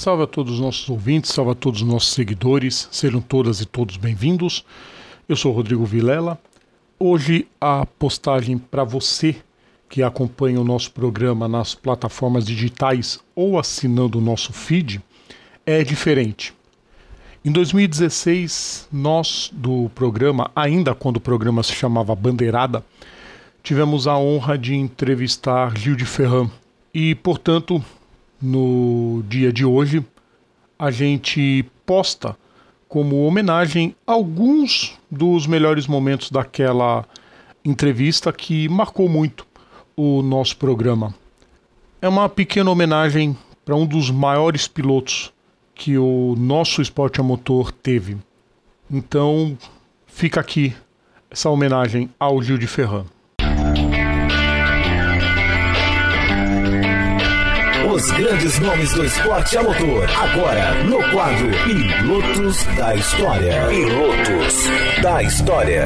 Salve a todos os nossos ouvintes, salve a todos os nossos seguidores, sejam todas e todos bem-vindos. Eu sou Rodrigo Vilela. Hoje a postagem para você que acompanha o nosso programa nas plataformas digitais ou assinando o nosso feed é diferente. Em 2016, nós do programa, ainda quando o programa se chamava Bandeirada, tivemos a honra de entrevistar Gil de Ferran. E, portanto, no dia de hoje, a gente posta como homenagem alguns dos melhores momentos daquela entrevista que marcou muito o nosso programa. É uma pequena homenagem para um dos maiores pilotos que o nosso esporte a motor teve. Então, fica aqui essa homenagem ao Gil de Ferran. Os grandes nomes do esporte a motor. Agora, no quadro Pilotos da História. Pilotos da História.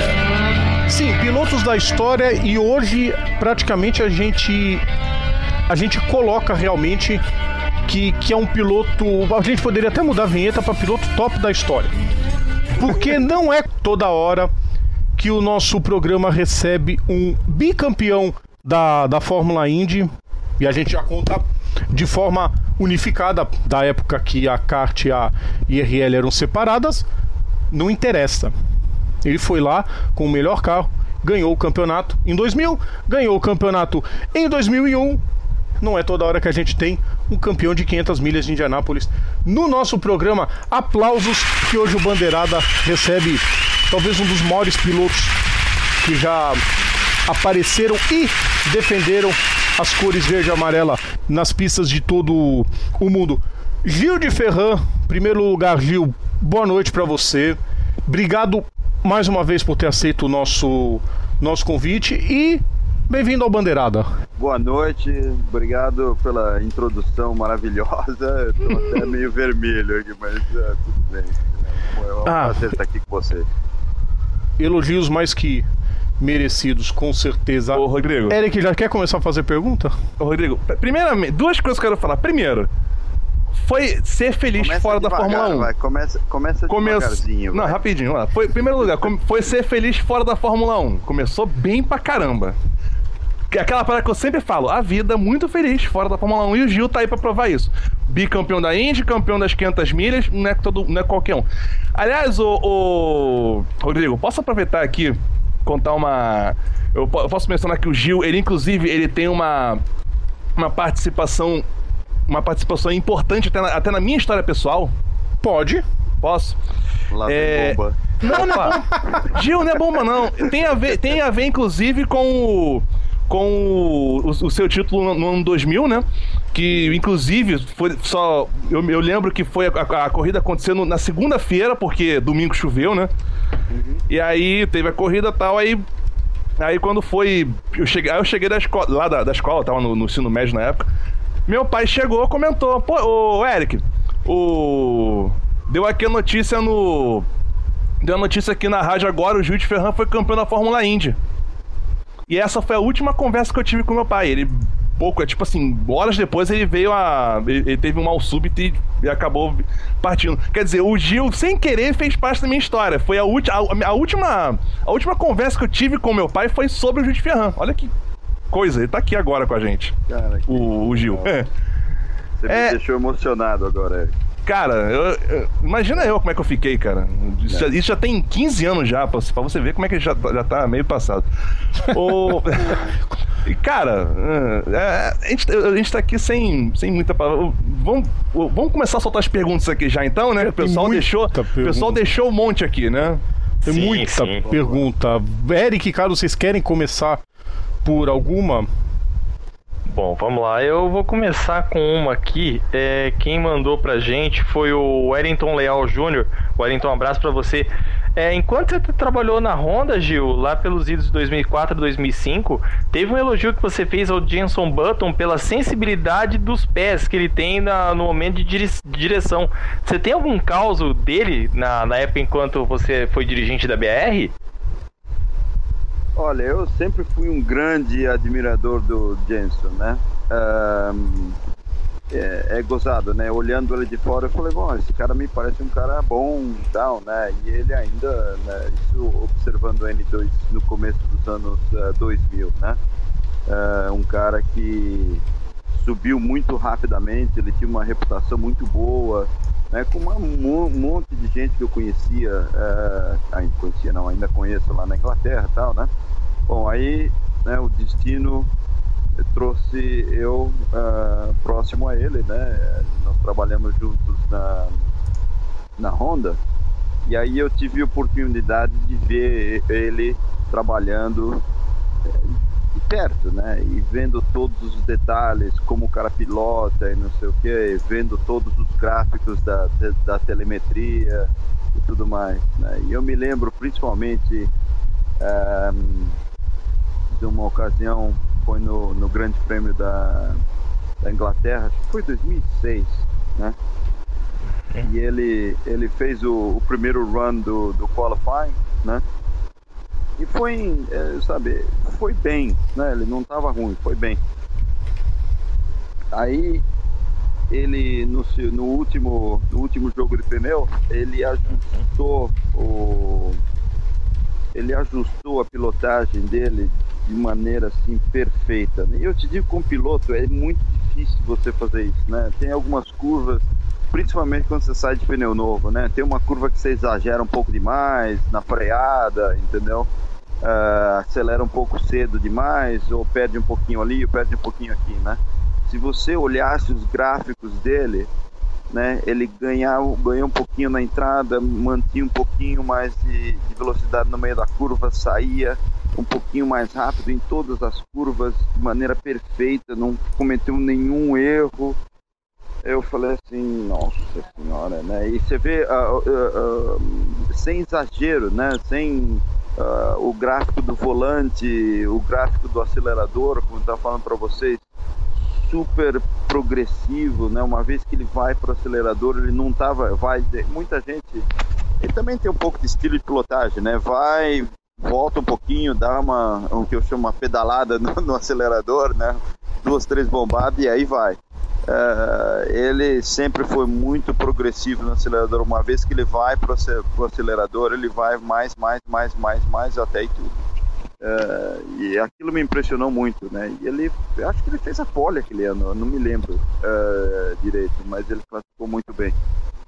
Sim, pilotos da história e hoje praticamente a gente a gente coloca realmente que, que é um piloto. A gente poderia até mudar a vinheta para piloto top da história. Porque não é toda hora que o nosso programa recebe um bicampeão da, da Fórmula Indy. E a gente já conta de forma unificada, da época que a kart e a IRL eram separadas. Não interessa. Ele foi lá com o melhor carro, ganhou o campeonato em 2000, ganhou o campeonato em 2001. Não é toda hora que a gente tem um campeão de 500 milhas de Indianápolis no nosso programa. Aplausos que hoje o Bandeirada recebe talvez um dos maiores pilotos que já apareceram e defenderam as cores verde e amarela nas pistas de todo o mundo. Gil de Ferran, primeiro lugar, Gil, boa noite para você. Obrigado mais uma vez por ter aceito o nosso, nosso convite e bem-vindo ao Bandeirada. Boa noite, obrigado pela introdução maravilhosa. Estou até meio vermelho aqui, mas é, tudo bem. É um ah, prazer estar aqui com você. Elogios mais que merecidos, com certeza. Ô, Rodrigo. Eric, já quer começar a fazer pergunta? Ô, Rodrigo, primeiramente, duas coisas que eu quero falar. Primeiro, foi ser feliz começa fora devagar, da Fórmula 1. Vai, começa, começa devagarzinho. Não, vai. rapidinho, lá. Foi, em primeiro lugar, foi ser feliz fora da Fórmula 1. Começou bem pra caramba. Aquela parada que eu sempre falo, a vida muito feliz fora da Fórmula 1 e o Gil tá aí pra provar isso. Bicampeão da Indy, campeão das 500 milhas, não é, todo, não é qualquer um. Aliás, o, o Rodrigo, posso aproveitar aqui contar uma. Eu posso mencionar que o Gil, ele inclusive, ele tem uma, uma participação. Uma participação importante até na, até na minha história pessoal. Pode. Posso? Lá é... bomba. Não, não é bomba. Gil, não é bomba, não. Tem a ver, tem a ver inclusive, com o com o, o, seu título no, ano 2000, né? Que inclusive foi só. Eu, eu lembro que foi a, a, a corrida acontecendo na segunda-feira, porque domingo choveu, né? Uhum. E aí teve a corrida e tal, aí. Aí quando foi. Eu cheguei, aí eu cheguei da escola, lá da, da escola, tava no, no ensino médio na época. Meu pai chegou, comentou: Pô, ô, Eric, o. Deu aqui a notícia no. Deu a notícia aqui na rádio agora: o de Ferran foi campeão da Fórmula Indy. E essa foi a última conversa que eu tive com meu pai. Ele pouco, é tipo assim, horas depois ele veio a. Ele, ele teve um mal súbito e, e, acabou partindo. Quer dizer, o Gil, sem querer, fez parte da minha história. Foi a, a, a, última. A última conversa que eu tive com meu pai foi sobre o de Ferran. Olha que coisa, ele tá aqui agora com a gente. Cara, o, o Gil. É. Você me é... deixou emocionado agora, é. Cara, eu, eu, imagina eu como é que eu fiquei, cara. Isso, já, isso já tem 15 anos já, pra, pra, você ver como é que já, já tá meio passado. o, cara, é, a, gente, a gente tá aqui sem, sem muita palavra. Vamos, vamos começar a soltar as perguntas aqui já então, né? O pessoal, deixou, o pessoal deixou um monte aqui, né? Tem sim, muita sim. pergunta. Eric e Carlos, vocês querem começar por alguma? Bom, vamos lá. Eu vou começar com uma aqui. É, quem mandou pra gente foi o Wellington Leal Júnior. Wellington, um abraço para você. É, enquanto você trabalhou na Honda, Gil, lá pelos idos de 2004 e 2005, teve um elogio que você fez ao Jenson Button pela sensibilidade dos pés que ele tem na, no momento de direção. Você tem algum caso dele na, na época enquanto você foi dirigente da BR? Olha, eu sempre fui um grande admirador do Jenson, né? Um, é, é, gozado, né? Olhando ele de fora, eu falei, bom, esse cara me parece um cara bom tal, né? E ele ainda, né, isso observando o N2 no começo dos anos uh, 2000, né? Uh, um cara que subiu muito rapidamente, ele tinha uma reputação muito boa, né? Com um monte de gente que eu conhecia, uh, ainda conhecia não, ainda conheço lá na Inglaterra tal, né? Bom, aí né, o destino trouxe eu uh, próximo a ele, né? Nós trabalhamos juntos na, na Honda e aí eu tive a oportunidade de ver ele trabalhando eh, de perto, né? E vendo todos os detalhes, como o cara pilota e não sei o que, vendo todos os gráficos da, da telemetria e tudo mais, né? E eu me lembro principalmente um, eh, de uma ocasião foi no, no Grande Prêmio da, da Inglaterra, acho que foi 2006, né? É. E ele, ele fez o, o, primeiro run do, do qualifying, né? E foi, é, sabe, foi bem, né? Ele não estava ruim, foi bem. Aí ele no, no último no último jogo de pneu ele ajustou o ele ajustou a pilotagem dele de maneira assim perfeita. E eu te digo, com piloto é muito difícil você fazer isso, né? Tem algumas curvas, principalmente quando você sai de pneu novo, né? Tem uma curva que você exagera um pouco demais na freada, entendeu? Uh, acelera um pouco cedo demais, ou perde um pouquinho ali, ou perde um pouquinho aqui, né? Se você olhasse os gráficos dele, né? Ele ganhava, ganhou um pouquinho na entrada, mantinha um pouquinho mais de, de velocidade no meio da curva, saía um pouquinho mais rápido em todas as curvas, de maneira perfeita, não cometeu nenhum erro. Eu falei assim, nossa senhora, né? E você vê, uh, uh, uh, sem exagero, né? Sem o gráfico do volante, o gráfico do acelerador, como eu estava falando para vocês, super progressivo, né? Uma vez que ele vai para o acelerador, ele não tava, vai, muita gente, ele também tem um pouco de estilo de pilotagem, né? Vai, volta um pouquinho, dá uma, o que eu chamo uma pedalada no, no acelerador, né? Duas, três bombadas e aí vai. Uh, ele sempre foi muito progressivo no acelerador. Uma vez que ele vai para o acelerador, ele vai mais, mais, mais, mais, mais até e tudo. Uh, e aquilo me impressionou muito, né? E ele, acho que ele fez a pole aquele ano, não me lembro uh, direito, mas ele classificou muito bem.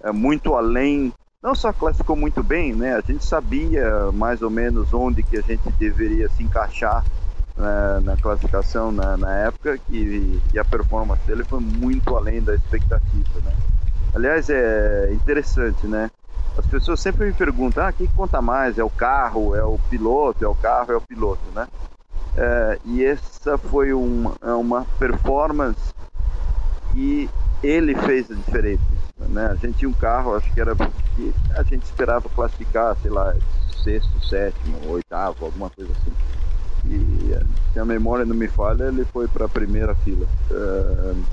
É muito além, não só classificou muito bem, né? A gente sabia mais ou menos onde que a gente deveria se encaixar né, na classificação na, na época e, a performance dele foi muito além da expectativa, né? Aliás, é interessante, né? As pessoas sempre me perguntam: ah, quem conta mais? É o carro? É o piloto? É o carro? É o piloto, né? É, e essa foi uma, é uma performance que ele fez a diferença. Né? A gente tinha um carro, acho que era que a gente esperava classificar, sei lá, sexto, sétimo, oitavo, alguma coisa assim. E se a memória não me falha, ele foi para a primeira fila. Uh,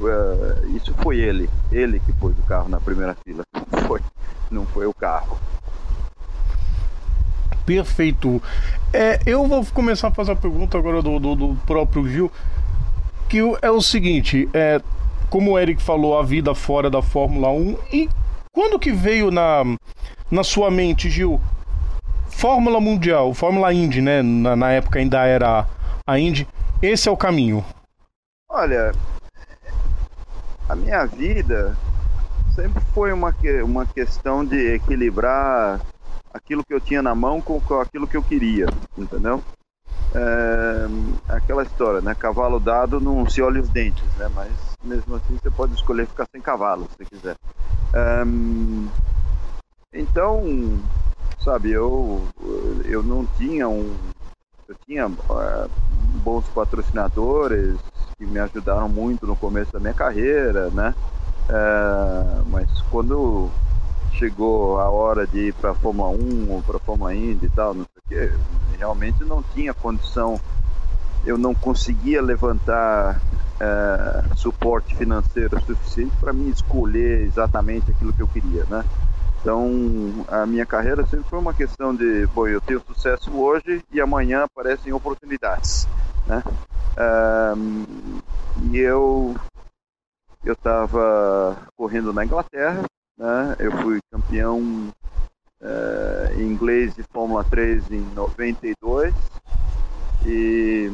uh, isso foi ele, ele que pôs o carro na primeira fila, não foi, não foi o carro. Perfeito. É, eu vou começar a fazer a pergunta agora do, do, do próprio Gil, que é o seguinte, é, como o Eric falou, a vida fora da Fórmula 1, e quando que veio na, na sua mente, Gil, Fórmula Mundial, Fórmula Indy, né? Na, na, época ainda era a Indy. Esse é o caminho. Olha, a minha vida sempre foi uma, uma questão de equilibrar aquilo que eu tinha na mão com, com aquilo que eu queria, entendeu? É, aquela história, né? Cavalo dado não se olha os dentes, né? Mas mesmo assim você pode escolher ficar sem cavalo, se quiser. É, então, sabe, eu, eu não tinha um. Eu tinha uh, bons patrocinadores que me ajudaram muito no começo da minha carreira, né? Uh, mas quando chegou a hora de ir para Fórmula 1 ou para Fórmula Indy e tal, não sei o que, realmente não tinha condição, eu não conseguia levantar uh, suporte financeiro suficiente para me escolher exatamente aquilo que eu queria, né? Então, a minha carreira sempre foi uma questão de, bom, eu tenho sucesso hoje e amanhã aparecem oportunidades, né? Um, e eu eu estava correndo na Inglaterra, né? Eu fui campeão é, inglês de Fórmula 3 em 92 e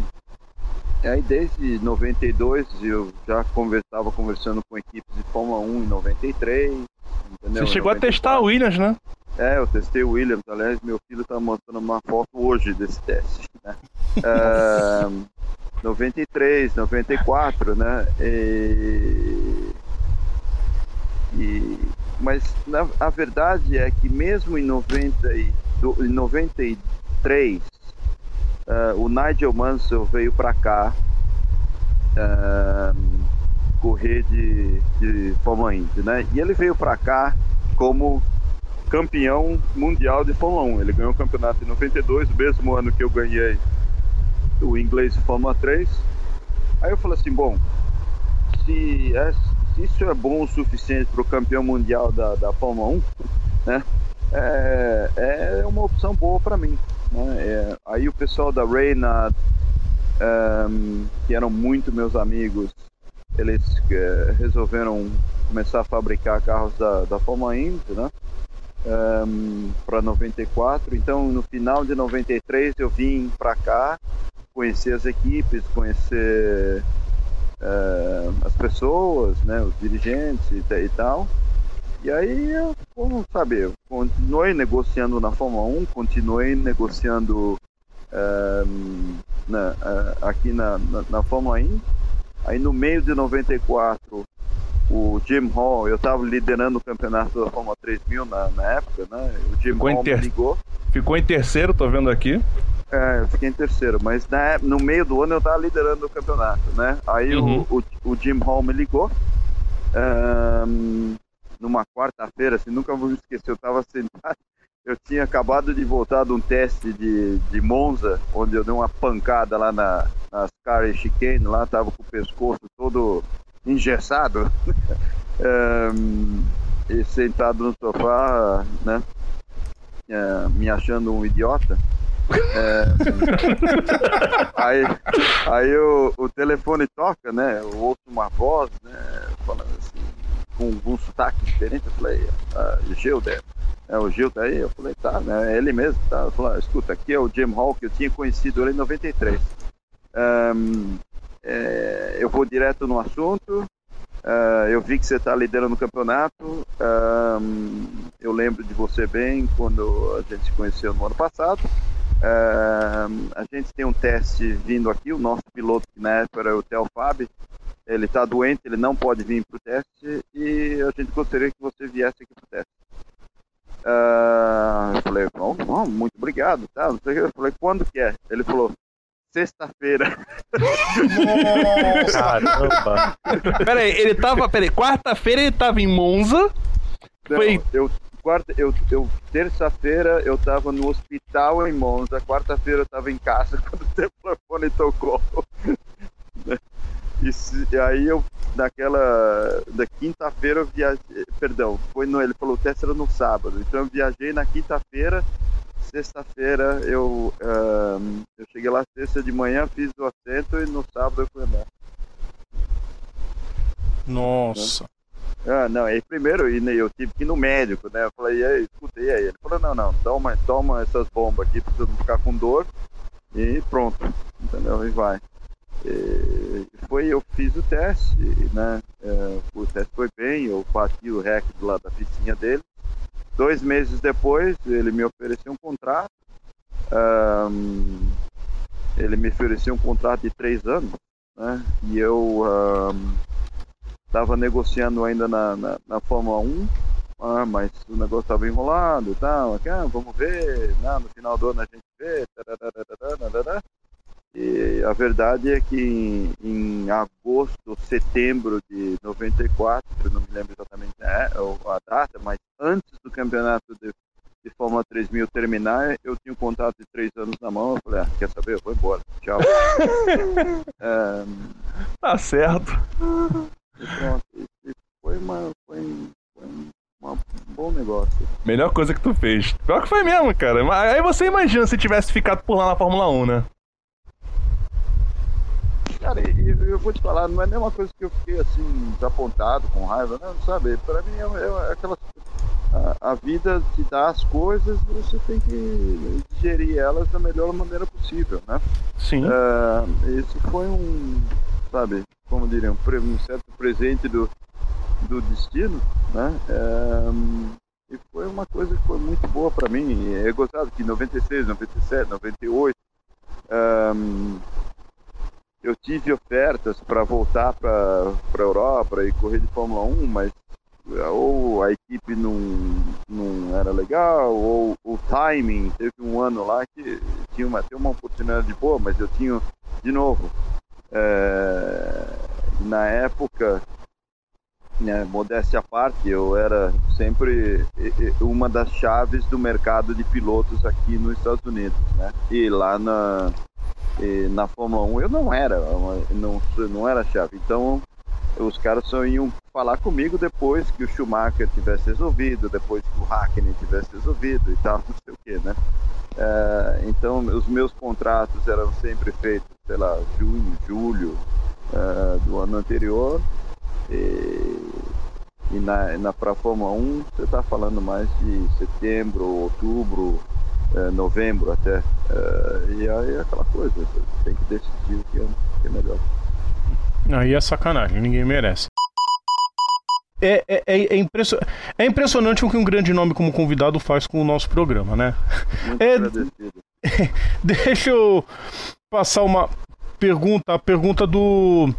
aí desde 92 eu já conversava conversando com equipes de Fórmula 1 em 93. Entendeu? Você chegou 94. a testar a Williams, né? É, eu testei o Williams. Aliás, meu filho está mostrando uma foto hoje desse teste. Né? uh, 93, 94, né? E, e, mas na, a verdade é que mesmo em, 90 e, do, em 93, uh, o Nigel Mansell veio para cá uh, correr de, de Fórmula Indy, né? E ele veio para cá como campeão mundial de Fórmula 1. Ele ganhou o campeonato em 92, o mesmo ano que eu ganhei o inglês de Fórmula 3. Aí eu falei assim, bom, se, é, se isso é bom o suficiente para o campeão mundial da, da Fórmula 1, né, é, é uma opção boa para mim. Né? É, aí o pessoal da Reina, um, que eram muito meus amigos, eles é, resolveram começar a fabricar carros da, da Fórmula Indy, né? Um, para 94. Então, no final de 93, eu vim para cá conhecer as equipes, conhecer uh, as pessoas, né, os dirigentes e, e, tal. E aí eu, como saber, continuei negociando na Fórmula 1, continuei negociando uh, na, uh, aqui na, na, na Fórmula 1. Aí no meio de 94 o Jim Hall, eu estava liderando o campeonato da Fórmula 3000 na, na época, né? O Jim Ficou Hall ter... me ligou. Ficou em terceiro, tô vendo aqui. É, eu fiquei em terceiro, mas na, no meio do ano eu tava liderando o campeonato, né? Aí uhum. o, o, o, Jim Hall me ligou um, numa quarta-feira, assim, nunca vou me esquecer, eu tava sentado, eu tinha acabado de voltar de um teste de, de Monza, onde eu dei uma pancada lá na, nas caras chicane, lá tava com o pescoço todo engessado, um, e sentado no sofá, né? Uh, me achando um idiota. É, aí aí o, o telefone toca, né? Eu ouço uma voz, né? Falando assim, com um sotaque diferente. Eu falei, ah, Gilder. É, o Gil tá aí? Eu falei, tá, né? É ele mesmo, tá? Eu falei, escuta, aqui é o Jim Hall, que eu tinha conhecido ele em 93. Um, é, eu vou direto no assunto. Uh, eu vi que você está liderando o campeonato. Um, eu lembro de você bem quando a gente se conheceu no ano passado. Uh, a gente tem um teste vindo aqui, o nosso piloto que na época era o Theo Fab, ele está doente, ele não pode vir para o teste e a gente gostaria que você viesse aqui para o teste. Uh, eu falei, bom, bom, muito obrigado, tá? Eu falei, quando que é? Ele falou, sexta-feira. Caramba! Peraí, ele tava. Peraí, quarta-feira ele tava em Monza. Não, Foi... eu, quarta, eu, eu terça-feira eu tava no hospital em Monza, quarta-feira eu tava em casa quando o telefone tocou. E, se, e, aí eu, naquela, da quinta-feira eu viajei, perdão, foi no, ele falou era no sábado, então eu viajei na quinta-feira, sexta-feira eu, um, eu cheguei lá sexta de manhã, fiz o assento e no sábado eu fui andar. Nossa. Ah, não, aí primeiro eu tive que ir no médico, né? Eu falei, e aí, escutei aí. Ele falou, não, não, toma, toma essas bombas aqui pra você não ficar com dor e pronto, entendeu? E vai. E foi, eu fiz o teste, né? É, o teste foi bem, eu bati o recorde lá da piscina dele. Dois meses depois, ele me ofereceu um contrato. Um, ele me ofereceu um contrato de três anos, né? E eu estava negociando ainda na, na, na Fórmula 1, ah, mas o negócio estava enrolado e tal. Ah, vamos ver, né? no final do ano a gente vê. E a verdade é que em, em agosto, setembro de 94, eu não me lembro exatamente né, a data, mas antes do campeonato de, de Fórmula 3000 terminar, eu tinha um contrato de três anos na mão. Eu falei, ah, quer saber? Eu vou embora. Tchau. é, tá certo. E pronto. E foi, uma, foi, foi um, um bom negócio. Melhor coisa que tu fez. Pior que foi mesmo, cara. Aí você imagina se tivesse ficado por lá na Fórmula 1, né? Cara, eu, eu vou te falar, não é nenhuma coisa que eu fiquei assim, desapontado, com raiva, não, sabe? Para mim é, é, é aquela. A, a, vida te dá as coisas e você tem que digerir elas da melhor maneira possível, né? Sim. Uh, esse foi um, sabe, como diriam, um, certo presente do, do destino, né? Uh, e foi uma coisa que foi muito boa para mim. É gostado que em 96, 97, 98. Um, eu tive ofertas para voltar para a Europa e correr de Fórmula 1, mas ou a equipe não, não era legal, ou o timing. Teve um ano lá que tinha uma, uma oportunidade boa, mas eu tinha, de novo, é, na época, né, modéstia à parte, eu era sempre uma das chaves do mercado de pilotos aqui nos Estados Unidos, né? E lá na, na Fórmula 1 eu não era, não, não era chave. Então os caras só iam falar comigo depois que o Schumacher tivesse resolvido, depois que o Hackney tivesse resolvido e tal, não sei o que, né? É, então os meus contratos eram sempre feitos, sei lá, junho, julho é, do ano anterior. E, e na, na para Fórmula 1 você está falando mais de setembro, outubro, é, novembro até. E aí é aquela coisa, você tem que decidir o que é, que é melhor. Aí é sacanagem, ninguém merece. É, é, é, é, impression... é impressionante o que um grande nome como convidado faz com o nosso programa, né? Muito é... agradecido. Deixa eu passar uma pergunta, a pergunta do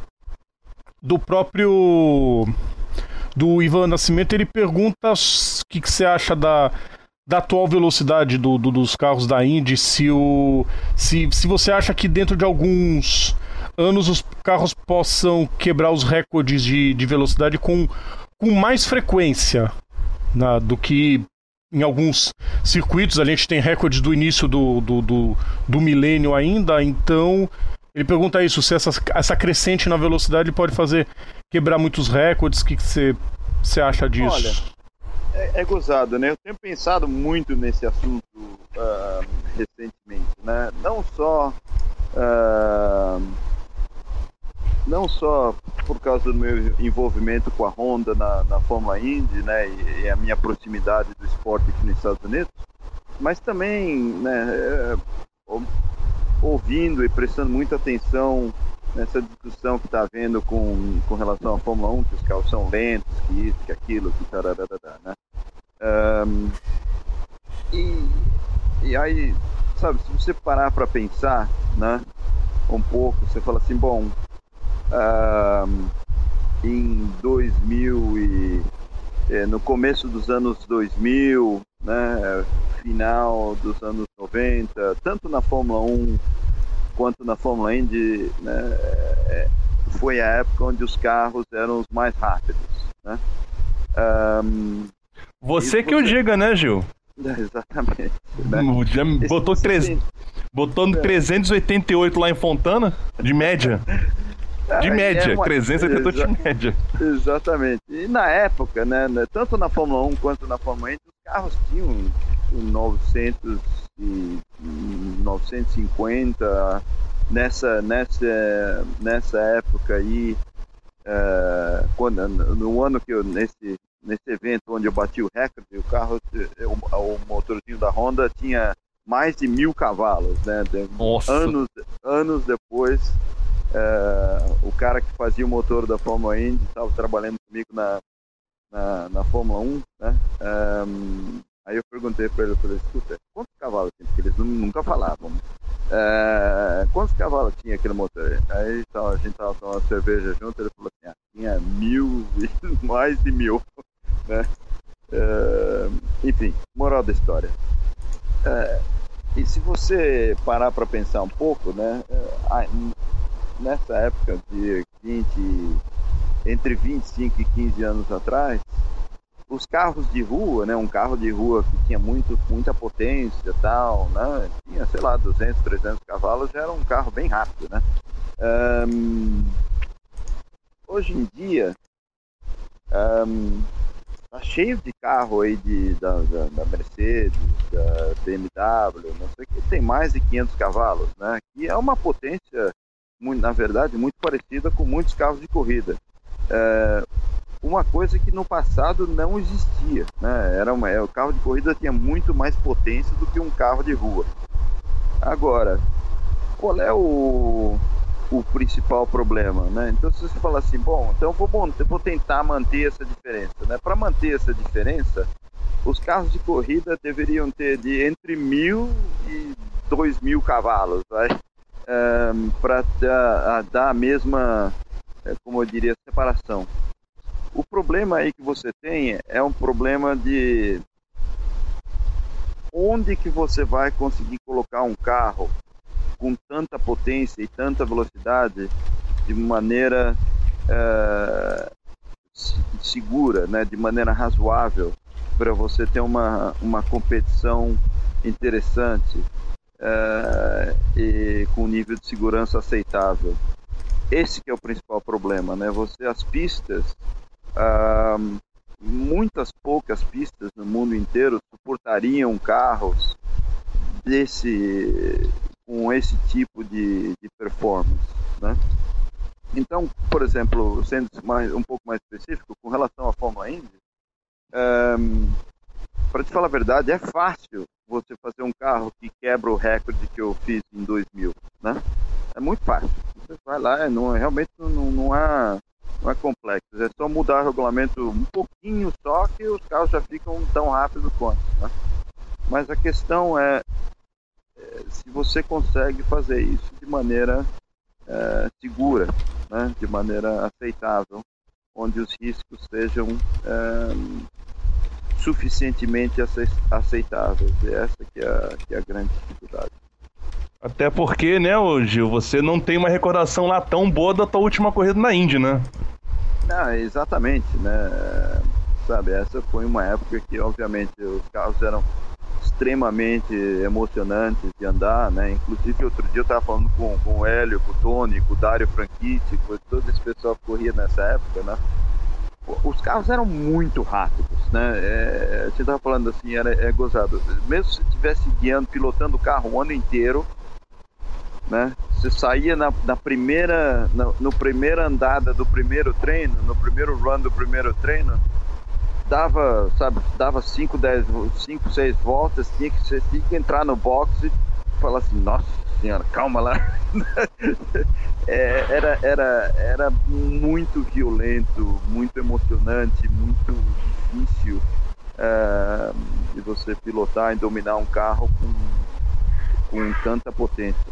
do próprio do Ivan Nascimento, ele pergunta o que, que você acha da da atual velocidade do, do, dos carros da Indy, se, o, se, se você acha que dentro de alguns anos os carros possam quebrar os recordes de, de velocidade com, com mais frequência na, do que em alguns circuitos. A gente tem recordes do início do, do, do, do milênio ainda, então ele pergunta isso, se essa, essa crescente na velocidade pode fazer quebrar muitos recordes, o que você, você acha disso? Olha, é, é, gozado, né? Eu tenho pensado muito nesse assunto uh, recentemente, né? Não só uh, não só por causa do meu envolvimento com a Honda na, na Fórmula Indy, né? E, e, a minha proximidade do esporte aqui nos Estados Unidos, mas também, né? É, ouvindo e prestando muita atenção nessa discussão que está havendo com, com relação à Fórmula 1, que os carros são lentos, que isso, que aquilo, que tararara, né? Um, e, e aí, sabe, se você parar para pensar, né, um pouco, você fala assim, bom, um, em 2000 e é, no começo dos anos 2000, né, final dos anos 90, tanto na Fórmula 1 quanto na Fórmula Indy, né, é, foi a época onde os carros eram os mais rápidos. Né? Um, você que você... o diga, né, Gil? É, exatamente. Né? Botou, tre... botou no 388 lá em Fontana, de média. De média, é uma... 388 Exa... de média. Exatamente. E na época, né, né, tanto na Fórmula 1 quanto na Fórmula 1, os carros tinham 900 e 950 nessa nessa nessa época aí uh, quando no ano que eu nesse nesse evento onde eu bati o recorde, o carro, o, o motorzinho da Honda tinha mais de mil cavalos, né? Nossa. Anos, anos depois, é, o cara que fazia o motor da Fórmula Indy estava trabalhando comigo na, na, na Fórmula 1, né? É, aí eu perguntei para ele, eu falei, escuta, quantos cavalos tinha? Porque eles nunca falavam. É, quantos cavalos tinha aquele motor? Aí a gente estava tomando cerveja junto, ele falou assim, ah, tinha mil, mais de mil. Né? Enfim, moral da história. E se você parar para pensar um pouco, né, nessa época de 20, entre 25 e 15 anos atrás, os carros de rua, né, um carro de rua que tinha muito, muita potência tal, né, tinha, sei lá, 200, 300 cavalos, era um carro bem rápido, né. Um, hoje em dia, um, tá cheio de carro aí de, da, da, da, Mercedes, da BMW, não sei o que, tem mais de 500 cavalos, né? Que é uma potência muito, na verdade, muito parecida com muitos carros de corrida. É, uma coisa que no passado não existia, né? Era uma, é, o carro de corrida tinha muito mais potência do que um carro de rua. Agora, qual é o, o principal problema, né? Então se você falar assim, bom, então vou, vou tentar manter essa diferença, né? Para manter essa diferença, os carros de corrida deveriam ter de entre mil e dois mil cavalos, vai, para dar, dar, a mesma, é, como eu diria, separação. O problema aí que você tem é um problema de onde que você vai conseguir colocar um carro com tanta potência e tanta velocidade de maneira é, segura, né, de maneira razoável, para você ter uma, uma competição interessante é, e com nível de segurança aceitável. Esse é o principal problema, né? Você as pistas, ah, muitas poucas pistas no mundo inteiro suportariam carros desse com esse tipo de, de performance, né? Então, por exemplo, sendo mais, um pouco mais específico, com relação à Fórmula Indy, um, para te falar a verdade, é fácil você fazer um carro que quebra o recorde que eu fiz em 2000, né? É muito fácil. Você vai lá, não, realmente não, não, é, não é complexo. É só mudar o regulamento um pouquinho só que os carros já ficam tão rápidos quanto, né? Mas a questão é se você consegue fazer isso de maneira é, segura, né, de maneira aceitável, onde os riscos sejam é, suficientemente aceitáveis. E essa que é, a, que é a grande dificuldade. Até porque, né, Gil, você não tem uma recordação lá tão boa da tua última corrida na Indy, né? Não, exatamente, né? Sabe, essa foi uma época que, obviamente, os carros eram extremamente emocionantes de andar, né? Inclusive outro dia eu estava falando com, com o Hélio, com o Tony, com o Dário Franchitti, com todo esse pessoal que corria nessa época, né? Os carros eram muito rápidos, né? É, gente estava falando assim, era é gozado. Mesmo se estivesse guiando, pilotando o carro o ano inteiro, né? Você saía na, na primeira, no primeira andada do primeiro treino, no primeiro run do primeiro treino, dava, sabe, dava 5, 10, 5, 6 voltas, tinha que, você tinha que entrar no box e falar assim, nossa senhora, calma lá. é, era, era, era muito violento, muito emocionante, muito difícil é, de você pilotar e dominar um carro com, com tanta potência.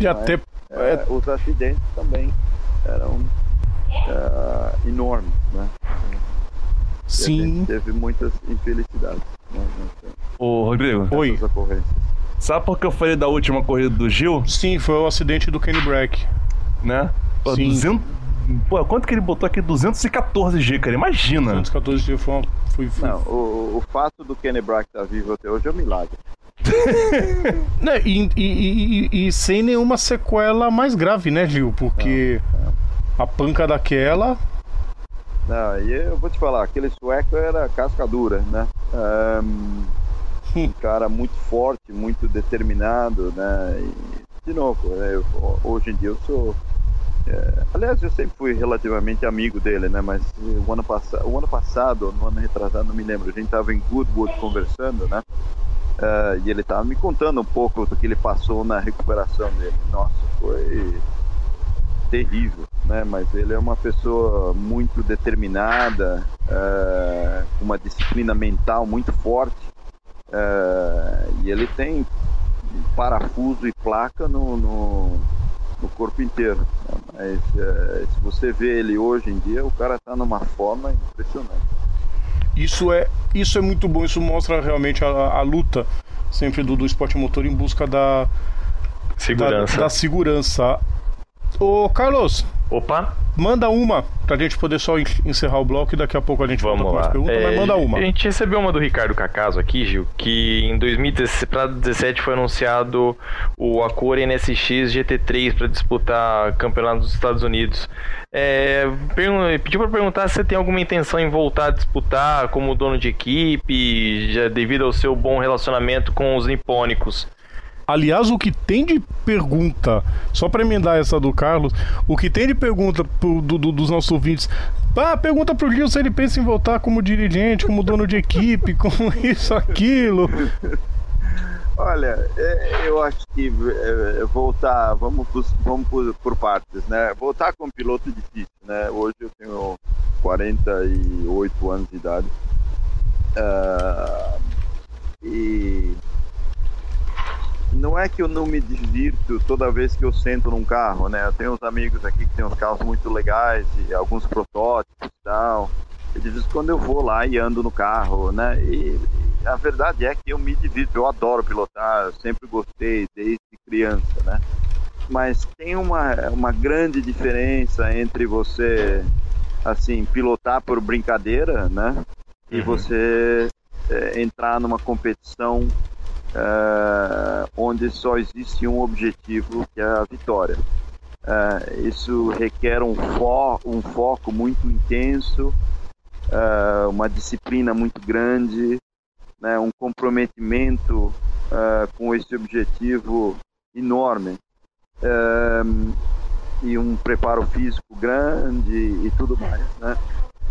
E até é, os acidentes também eram uh, enorme, né? Sim. teve muitas infelicidades. Né? Ô, Rodrigo. Oi. Sabe por que eu falei da última corrida do Gil? Sim, foi o acidente do Kenny Brack. Né? Pô, Sim. 200... Pô, quanto que ele botou aqui? 214G, cara. Imagina. 214G foi, uma... Não, o, o fato do Kenny Brack estar vivo até hoje é um milagre. né, e, e, e, e, sem nenhuma sequela mais grave, né, Gil? Porque. Não a panca daquela. Não, e eu vou te falar, aquele sueco era casca dura, né? Um, um cara muito forte, muito determinado, né? E, de novo, né, eu, hoje em dia eu sou. É, aliás, eu sempre fui relativamente amigo dele, né? Mas o ano, passado, o ano passado, no ano retrasado, não me lembro, a gente estava em Goodwood conversando, né? Uh, e ele estava me contando um pouco do que ele passou na recuperação dele. Nossa, foi terrível, né? Mas ele é uma pessoa muito determinada, é, uma disciplina mental muito forte é, e ele tem parafuso e placa no, no, no corpo inteiro. Né? Mas é, se você vê ele hoje em dia, o cara está numa forma impressionante. Isso é, isso é muito bom, isso mostra realmente a, a luta sempre do, do esporte motor em busca da segurança. Da, da segurança. Ô, Carlos. Opa. Manda uma pra gente poder só encerrar o bloco e daqui a pouco a gente Vamos volta com as perguntas, é, mas manda uma. A gente recebeu uma do Ricardo Cacaso aqui, Gil, que em 2017 foi anunciado o Acura NSX GT3 para disputar campeonato dos Estados Unidos. É, pediu para perguntar se você tem alguma intenção em voltar a disputar como dono de equipe, já devido ao seu bom relacionamento com os nipônicos. Aliás, o que tem de pergunta, só para emendar essa do Carlos, o que tem de pergunta pro, do, do, dos nossos ouvintes. Ah, pergunta pro Gil se ele pensa em voltar como dirigente, como dono de equipe, como isso, aquilo. Olha, é, eu acho que é, voltar, vamos, vamos por, por, partes, né? Voltar como piloto é difícil, né? Hoje eu tenho 48 anos de idade. Uh, e não é que eu não me divirto toda vez que eu sento num carro, né? Eu tenho uns amigos aqui que tem uns carros muito legais e alguns protótipos e tal. E de vez em quando eu vou lá e ando no carro, né? E, e a verdade é que eu me divirto, eu adoro pilotar, eu sempre gostei desde criança, né? Mas tem uma, uma grande diferença entre você, assim, pilotar por brincadeira, né? E uhum. você é, entrar numa competição uh, onde só existe um objetivo, que é a vitória. Uh, isso requer um, fo um foco muito intenso, uh, uma disciplina muito grande, né, um comprometimento com esse objetivo enorme e um preparo físico grande e tudo mais. Né?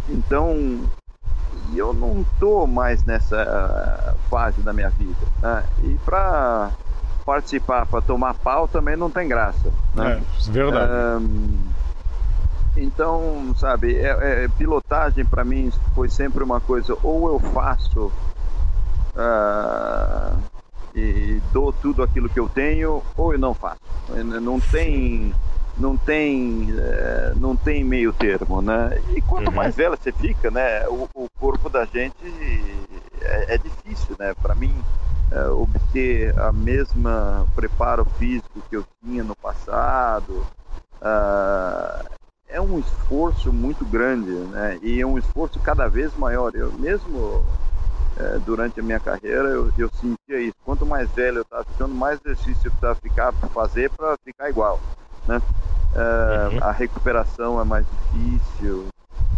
Então, e eu não tô mais nessa fase da minha vida. Né? E para participar, para tomar pau também não tem graça. Né? É, verdade. Um, então, sabe, é, é, pilotagem para mim foi sempre uma coisa, ou eu faço uh, e dou tudo aquilo que eu tenho, ou eu não faço. Não tem não tem é, não tem meio termo, né? E quanto uhum. mais velha você fica, né? O, o corpo da gente é, é difícil, né? Para mim é, obter a mesma preparo físico que eu tinha no passado uh, é um esforço muito grande, né? E é um esforço cada vez maior. Eu mesmo é, durante a minha carreira eu, eu sentia isso. Quanto mais velho eu estava ficando, mais exercício eu precisava ficar fazer para ficar igual né? Uh, uhum. A recuperação é mais difícil,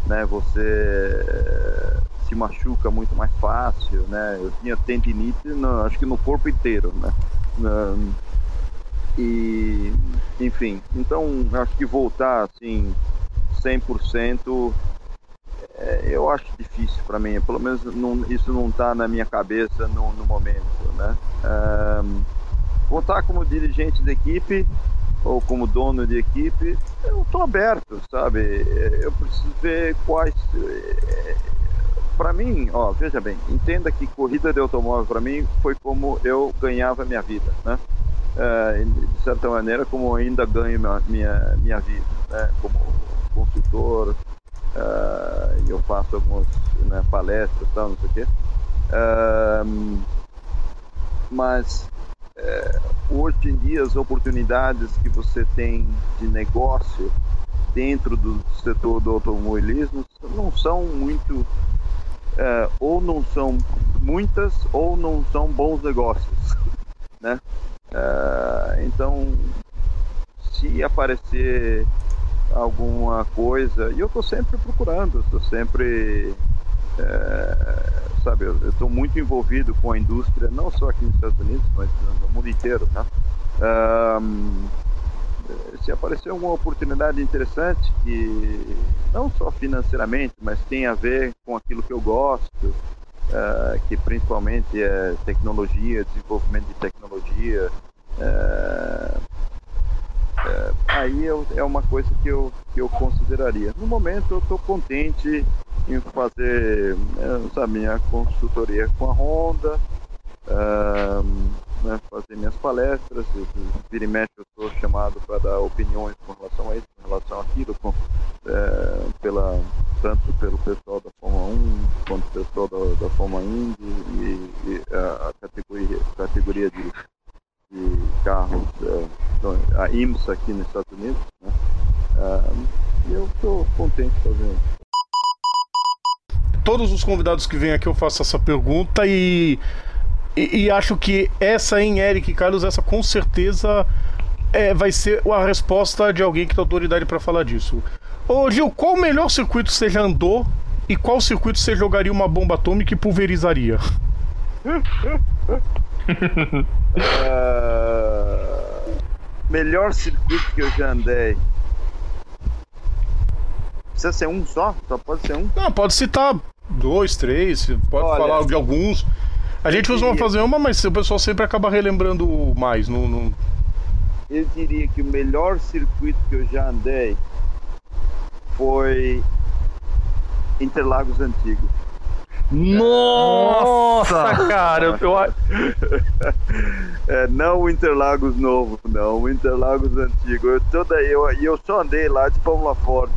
né? Você se machuca muito mais fácil, né? Eu tinha tendinite, no, acho que no corpo inteiro, né? Uh, e, enfim, então acho que voltar assim 100% é, eu acho difícil para mim, pelo menos não, isso não está na minha cabeça no, no momento, né? Um, voltar como dirigente da equipe ou como dono de equipe, eu estou aberto, sabe? Eu preciso ver quais. Eh, para mim, ó, veja bem, entenda que corrida de automóvel para mim foi como eu ganhava minha vida, né? É, de certa maneira, como ainda ganho minha, minha, minha vida, né? Como consultor, é, eu faço algumas né, palestras, tal, não sei o quê. É, mas é, hoje em dia as oportunidades que você tem de negócio dentro do setor do automobilismo não são muito é, ou não são muitas ou não são bons negócios né? É, então se aparecer alguma coisa e eu estou sempre procurando estou sempre é, sabe, eu estou muito envolvido com a indústria, não só aqui nos Estados Unidos, mas no mundo inteiro, né? Um, se aparecer alguma oportunidade interessante que não só financeiramente, mas tem a ver com aquilo que eu gosto, uh, que principalmente é tecnologia, desenvolvimento de tecnologia, uh, uh, aí eu, é uma coisa que eu, que eu consideraria. No momento eu estou contente em fazer essa minha consultoria com a Honda, né, fazer minhas palestras, vira e mexe eu sou chamado para dar opiniões com relação a isso, com relação àquilo, com, é, pela, tanto pelo pessoal da Fórmula 1 quanto pelo pessoal da, da Fórmula Indy e, e a, a, categoria, categoria de, de carros, é, a IMSA aqui nos Estados Unidos. Né? É, e eu estou contente fazendo todos os convidados que vêm aqui eu faço essa pergunta e, e, e acho que essa em Eric e Carlos, essa com certeza é, vai ser a resposta de alguém que tem autoridade para falar disso. Ô Gil, qual o melhor circuito você já andou e qual circuito você jogaria uma bomba atômica e pulverizaria? uh, melhor circuito que eu já andei. Precisa ser um só? Só pode ser um? Não, pode citar dois, três, pode Olha, falar de alguns. A gente costuma diria- fazer uma, mas o pessoal sempre acaba relembrando mais. Não, não- Eu diria que o melhor circuito que eu já andei foi Interlagos Antigo. Nossa, cara, eu, eu- É, não o Interlagos novo, não, o Interlagos antigo. Eu, toda, eu, eu só andei lá de Fórmula Ford,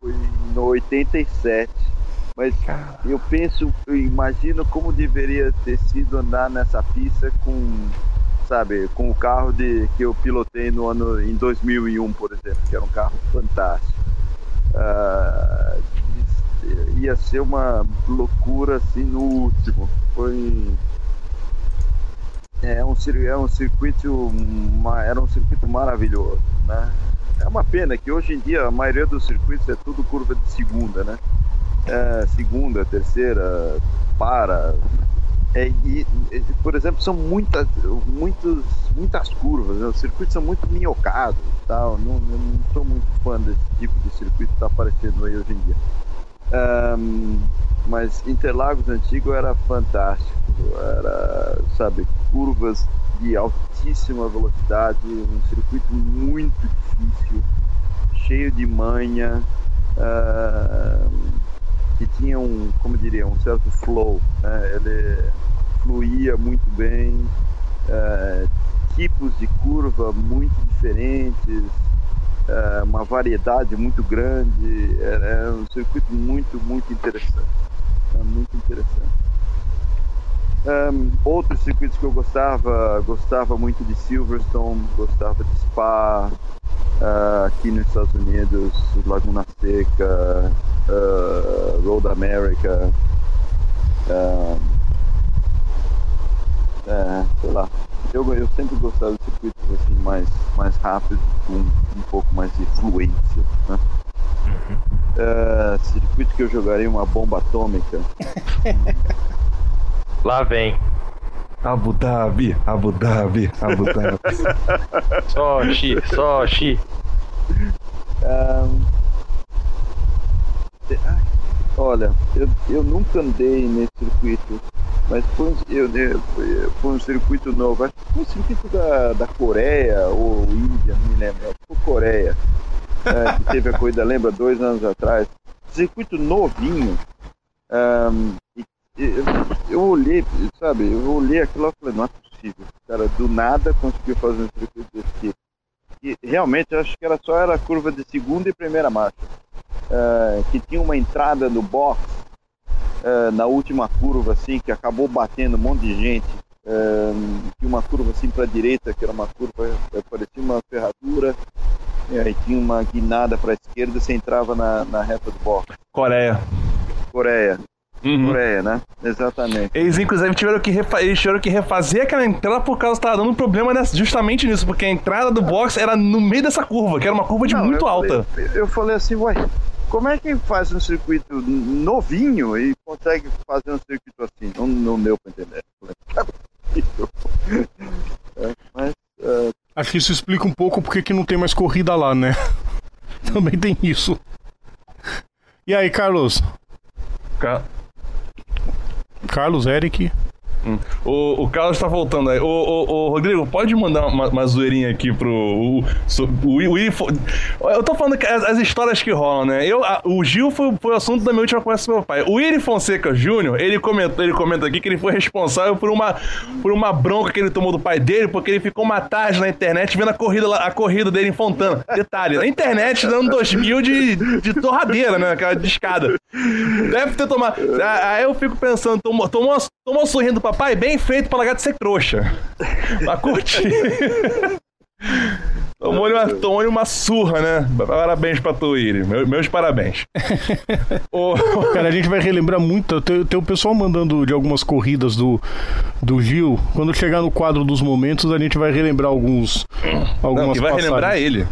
fui no 87. Mas eu penso, eu imagino como deveria ter sido andar nessa pista com, sabe, com o carro de, que eu pilotei no ano em 2001, por exemplo, que era um carro fantástico. Ah, ia ser uma loucura assim no último. Foi é um, é um circuito, ma- era um circuito maravilhoso, né? É uma pena que hoje em dia a maioria dos circuitos é tudo curva de segunda, né? É, segunda, terceira, para. É, e, e, por exemplo, são muitas, muitos, muitas curvas, né? os circuitos são muito minhocados tal. Não, eu não sou muito fã desse tipo de circuito que está aparecendo aí hoje em dia. Ahn, mas Interlagos antigo era fantástico, era, sabe, curvas de altíssima velocidade, um circuito muito difícil, cheio de manha, ah, que tinha um, como diria, um certo flow, né? ele fluía muito bem, ah, tipos de curva muito diferentes, ah, uma variedade muito grande, era, era um circuito muito, muito interessante, né? muito interessante. Um, outros circuitos que eu gostava, gostava muito de Silverstone, gostava de Spa, ah, aqui nos Estados Unidos, Laguna Seca, ah, Road America, é, sei lá. Eu, eu sempre gostava de circuitos assim mais, mais rápidos, com um pouco mais de fluência. Né? Ah, circuito que eu jogaria uma bomba atômica. lá vem. Abu Dhabi, Abu Dhabi, Abu Dhabi. Só Xi, só Xi. Ahn, te- ai, Olha, eu, eu nunca andei nesse circuito, mas foi um, eu, eu- foi- um circuito novo. Acho que foi um circuito da, da Coreia ou Índia, não me lembro. Foi Coreia, é, que teve a corrida, lembra, dois anos atrás. Circuito novinho. Ahn, e- eu, eu olhei, sabe, eu olhei aquilo e falei, não é possível. Cara do nada conseguiu fazer um circuito desse tipo. E realmente eu acho que era só era curva de segunda e primeira marcha. Eh, que tinha uma entrada no box eh, na última curva, assim, que acabou batendo um monte de gente. Eh, tinha uma curva assim para a direita, que era uma curva, parecia uma ferradura. E aí tinha uma guinada para a esquerda, você entrava na, na reta do box. Coreia. Coreia, Uhum. Coreia, né? Exatamente. Eles, inclusive, tiveram que, refa eles tiveram que refazer aquela entrada por causa que tava dando um problema nessa- justamente nisso, porque a entrada do box era no meio dessa curva, que era uma curva de Não, muito eu alta. Falei, eu falei assim, uai, como é que faz um circuito novinho e consegue fazer um circuito assim? Não, não deu pra entender. Eu falei, "Não é possível." É, mas é, Acho que isso explica um pouco porque que não tem mais corrida lá, né? Também tem isso. E aí, Carlos? Ca- Carlos, Eric. O, o Carlos tá voltando aí. Ô, ô, ô, Rodrigo, pode mandar uma, uma zoeirinha aqui pro. O, o, o, Eu tô falando as, as histórias que rolam, né? Eu, a- o Gil foi, foi o assunto da minha última conversa com meu pai. O Willy Fonseca Jr., ele comentou, ele comenta aqui que ele foi responsável por uma, por uma bronca que ele tomou do pai dele, porque ele ficou uma tarde na internet vendo a corrida, a corrida dele em Fontana. Detalhe, na internet, dando 2000 de, de torradeira, né? Aquela de escada. Deve ter tomado. Aí eu fico pensando, tomou, tomou, tomou sorrindo do papai, bem feito pra largar de ser trouxa. Pra curtir. Tomou-lhe uma, tomou uma surra, né? Parabéns pra tu, Iri. Meu- meus parabéns. Cara, a gente vai relembrar muito. Tem, tem o pessoal mandando de algumas corridas do, do Gil. Quando chegar no quadro dos momentos, a gente vai relembrar alguns. Algumas não, que vai passagens. relembrar ele.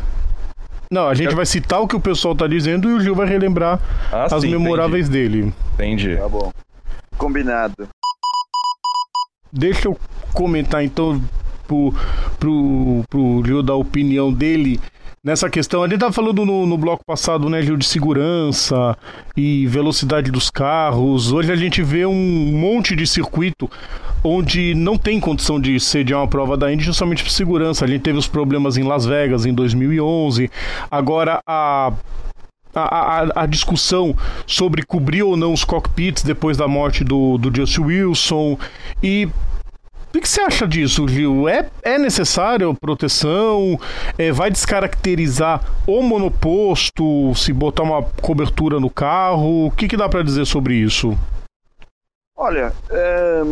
Não, a gente vai citar o que o pessoal tá dizendo e o Gil vai relembrar Ah, as sim, memoráveis dele. Entendi. tá bom. Combinado. Deixa eu comentar então pro, pro, pro Gil dar a opinião dele nessa questão. Gente estava falando no, no, bloco passado, né, Gil, de segurança e velocidade dos carros. Hoje a gente vê um monte de circuito onde não tem condição de sediar uma prova da Indy justamente por segurança. A gente teve os problemas em Las Vegas em 2011. Agora a a, a, a, discussão sobre cobrir ou não os cockpits depois da morte do, do Justin Wilson. E o que, você acha disso, Gil? É, é necessário proteção? É, vai descaracterizar o monoposto se botar uma cobertura no carro? O que, que dá para dizer sobre isso? Olha, é...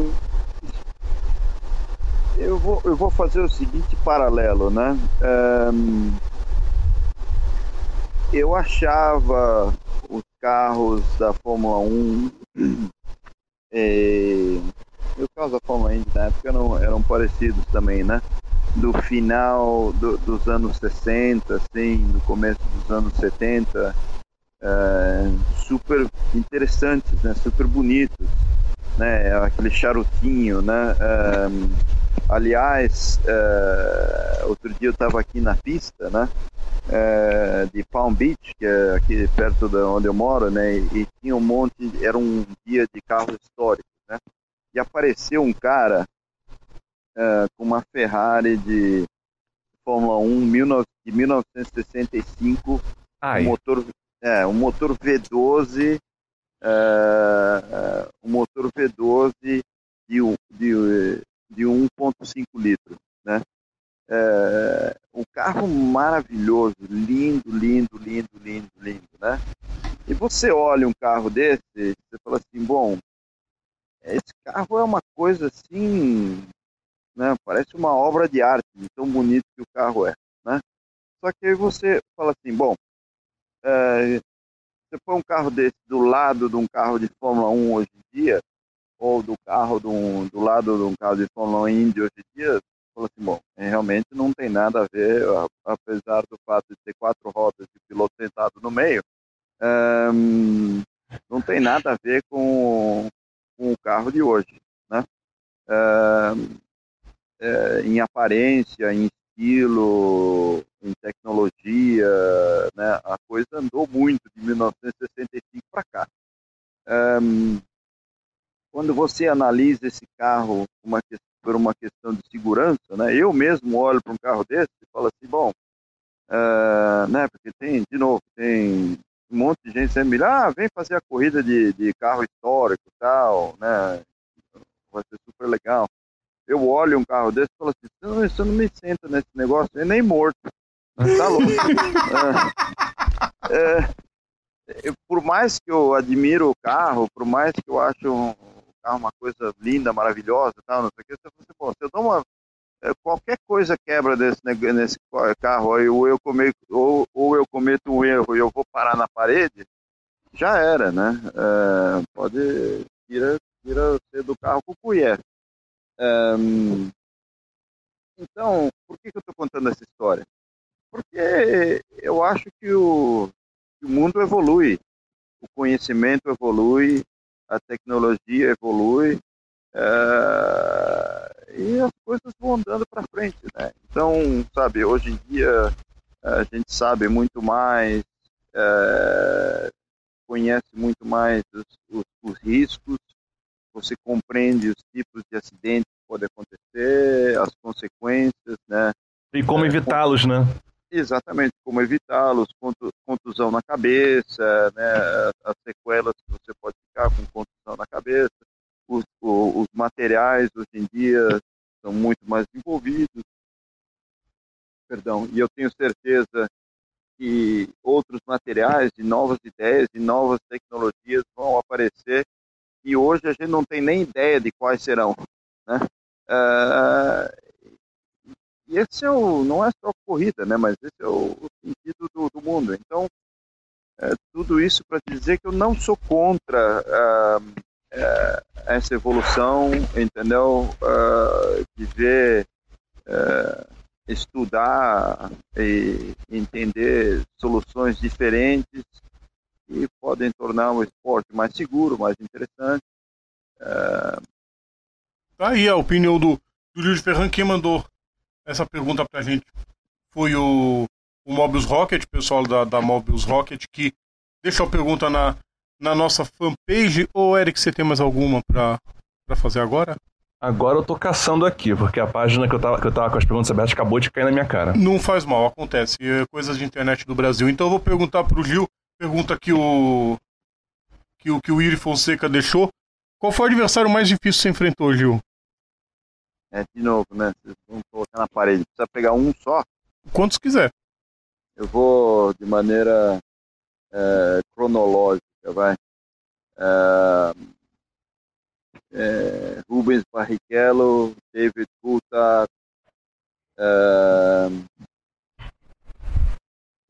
eu, vou, eu vou fazer o seguinte paralelo, né? É... Eu achava os carros da Fórmula 1 é, e os carros da Fórmula Indy na época eram, eram parecidos também, né? Do final do, dos anos 60, assim, no começo dos anos 70, é, super interessantes, né? Super bonitos, né? Aquele charutinho, né? É, aliás, é, outro dia eu estava aqui na pista, né? É, de Palm Beach, que é aqui perto de onde eu moro, né? E, e tinha um monte, era um dia de carros históricos, né? e apareceu um cara uh, com uma Ferrari de Fórmula 1 de 1965, um motor, é, um motor V12, uh, um motor V12 de, de, de 1.5 litros, né? É, um carro maravilhoso, lindo, lindo, lindo, lindo, lindo, né? E você olha um carro desse, você fala assim, bom, esse carro é uma coisa assim, né? Parece uma obra de arte, tão bonito que o carro é, né? Só que aí você fala assim, bom, você põe um carro desse do lado de um carro de Fórmula 1 hoje em dia, ou do carro do, do lado de um carro de Fórmula 1 Indy hoje em dia, fala assim, bom, é, realmente não tem nada a ver, apesar do fato de ter quatro rodas e piloto sentado no meio, um, não tem nada a ver com, com o carro de hoje, né? É, é, em aparência, em estilo, em tecnologia, né? A coisa andou muito de 1965 para cá. É, quando você analisa esse carro uma, por uma questão de segurança, né? Eu mesmo olho para um carro desse e falo assim, bom, né? Porque tem, de novo, tem um monte de gente sempre ah, vem fazer a corrida de, de carro histórico tal, né? Vai ser super legal. Eu olho um carro desse e falo assim, você não, você não me senta nesse negócio, é nem morto. Tá louco. é, é, por mais que eu admiro o carro, por mais que eu acho o carro uma coisa linda, maravilhosa, tal, não sei o que, você, pô, se eu dou uma é, qualquer coisa quebra desse, nesse carro aí, ou eu, cometo, ou, ou eu cometo um erro e eu vou parar na parede, já era, né? É, pode tira, tira do carro com colher. É, então, por que, que eu estou contando essa história? Porque eu acho que o, que o mundo evolui, o conhecimento evolui, a tecnologia evolui, é, e as coisas vão andando para frente, né? Então, sabe, hoje em dia a gente sabe muito mais, é, conhece muito mais os, os, os, riscos, você compreende os tipos de acidentes que podem acontecer, as consequências, né? E como é, evitá-los, né? Exatamente, como evitá-los, contusão na cabeça, né? As sequelas que você pode ficar com contusão na cabeça, os, os materiais hoje em dia são muito mais envolvidos. Perdão, e eu tenho certeza que outros materiais e novas ideias e novas tecnologias vão aparecer e hoje a gente não tem nem ideia de quais serão, né? Uh, e esse é o, não é só corrida, né? Mas esse é o, o sentido do, do, mundo. Então, é, tudo isso para dizer que eu não sou contra uh, é, essa evolução, entendeu? Uh, de ver, uh, estudar e entender soluções diferentes que podem tornar o esporte mais seguro, mais interessante. Uh... Aí a opinião do, do de Ferran, quem mandou essa pergunta pra gente foi o, o Mobius Rocket, pessoal da, da Mobius Rocket, que deixou a pergunta na, na nossa fanpage. Ô, Eric, você tem mais alguma pra, pra fazer agora? Agora eu tô caçando aqui, porque a página que eu tava, que eu tava com as perguntas abertas acabou de cair na minha cara. Não faz mal, acontece. É coisas de internet do Brasil. Então eu vou perguntar pro Gil, pergunta que o. que o, que o Iri Fonseca deixou. Qual foi o adversário mais difícil que você enfrentou, Gil? É, de novo, né? Vocês vão colocar na parede. Precisa pegar um só. Quantos quiser. Eu vou de maneira é, cronológica, vai. É, é, Rubens Barrichello, David Coulthard, é,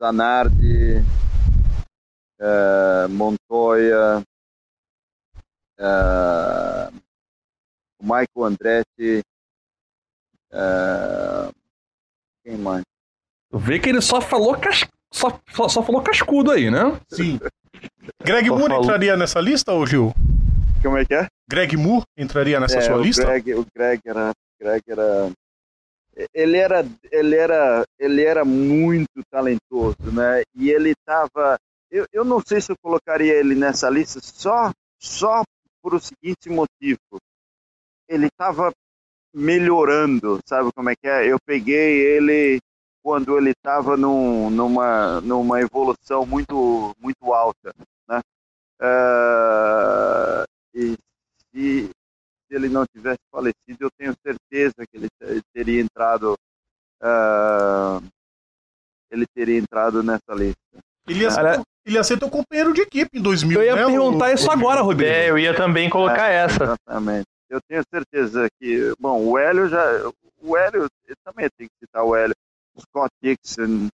Zanardi, é, Montoya, é, Michael Andretti, é, quem mais? Vê que ele só falou cas... só, só, só falou cascudo aí, né? Sim. Greg Só Moore falou- entraria nessa lista, ô Gil? Como é que é? Greg Moore entraria nessa É, sua o lista? Greg, o Greg era, Greg era, ele era, ele era, ele era muito talentoso, né? E ele tava, eu, eu não sei se eu colocaria ele nessa lista só, só por o seguinte motivo, ele tava melhorando, sabe como é que é? Eu peguei ele quando ele estava num, numa, numa evolução muito, muito alta, né? Ah, e se, ele não tivesse falecido, eu tenho certeza que ele te- teria entrado, ah, ele teria entrado nessa lista. Ser, Cara- ele ia ser teu companheiro de equipe em 2000, Eu ia né, perguntar o- isso agora, Rodrigo. É, eu ia também colocar essa. Exatamente. Eu tenho certeza que, bom, o Hélio já, o Hélio, eu também tenho que citar o Hélio, Scott Dixon,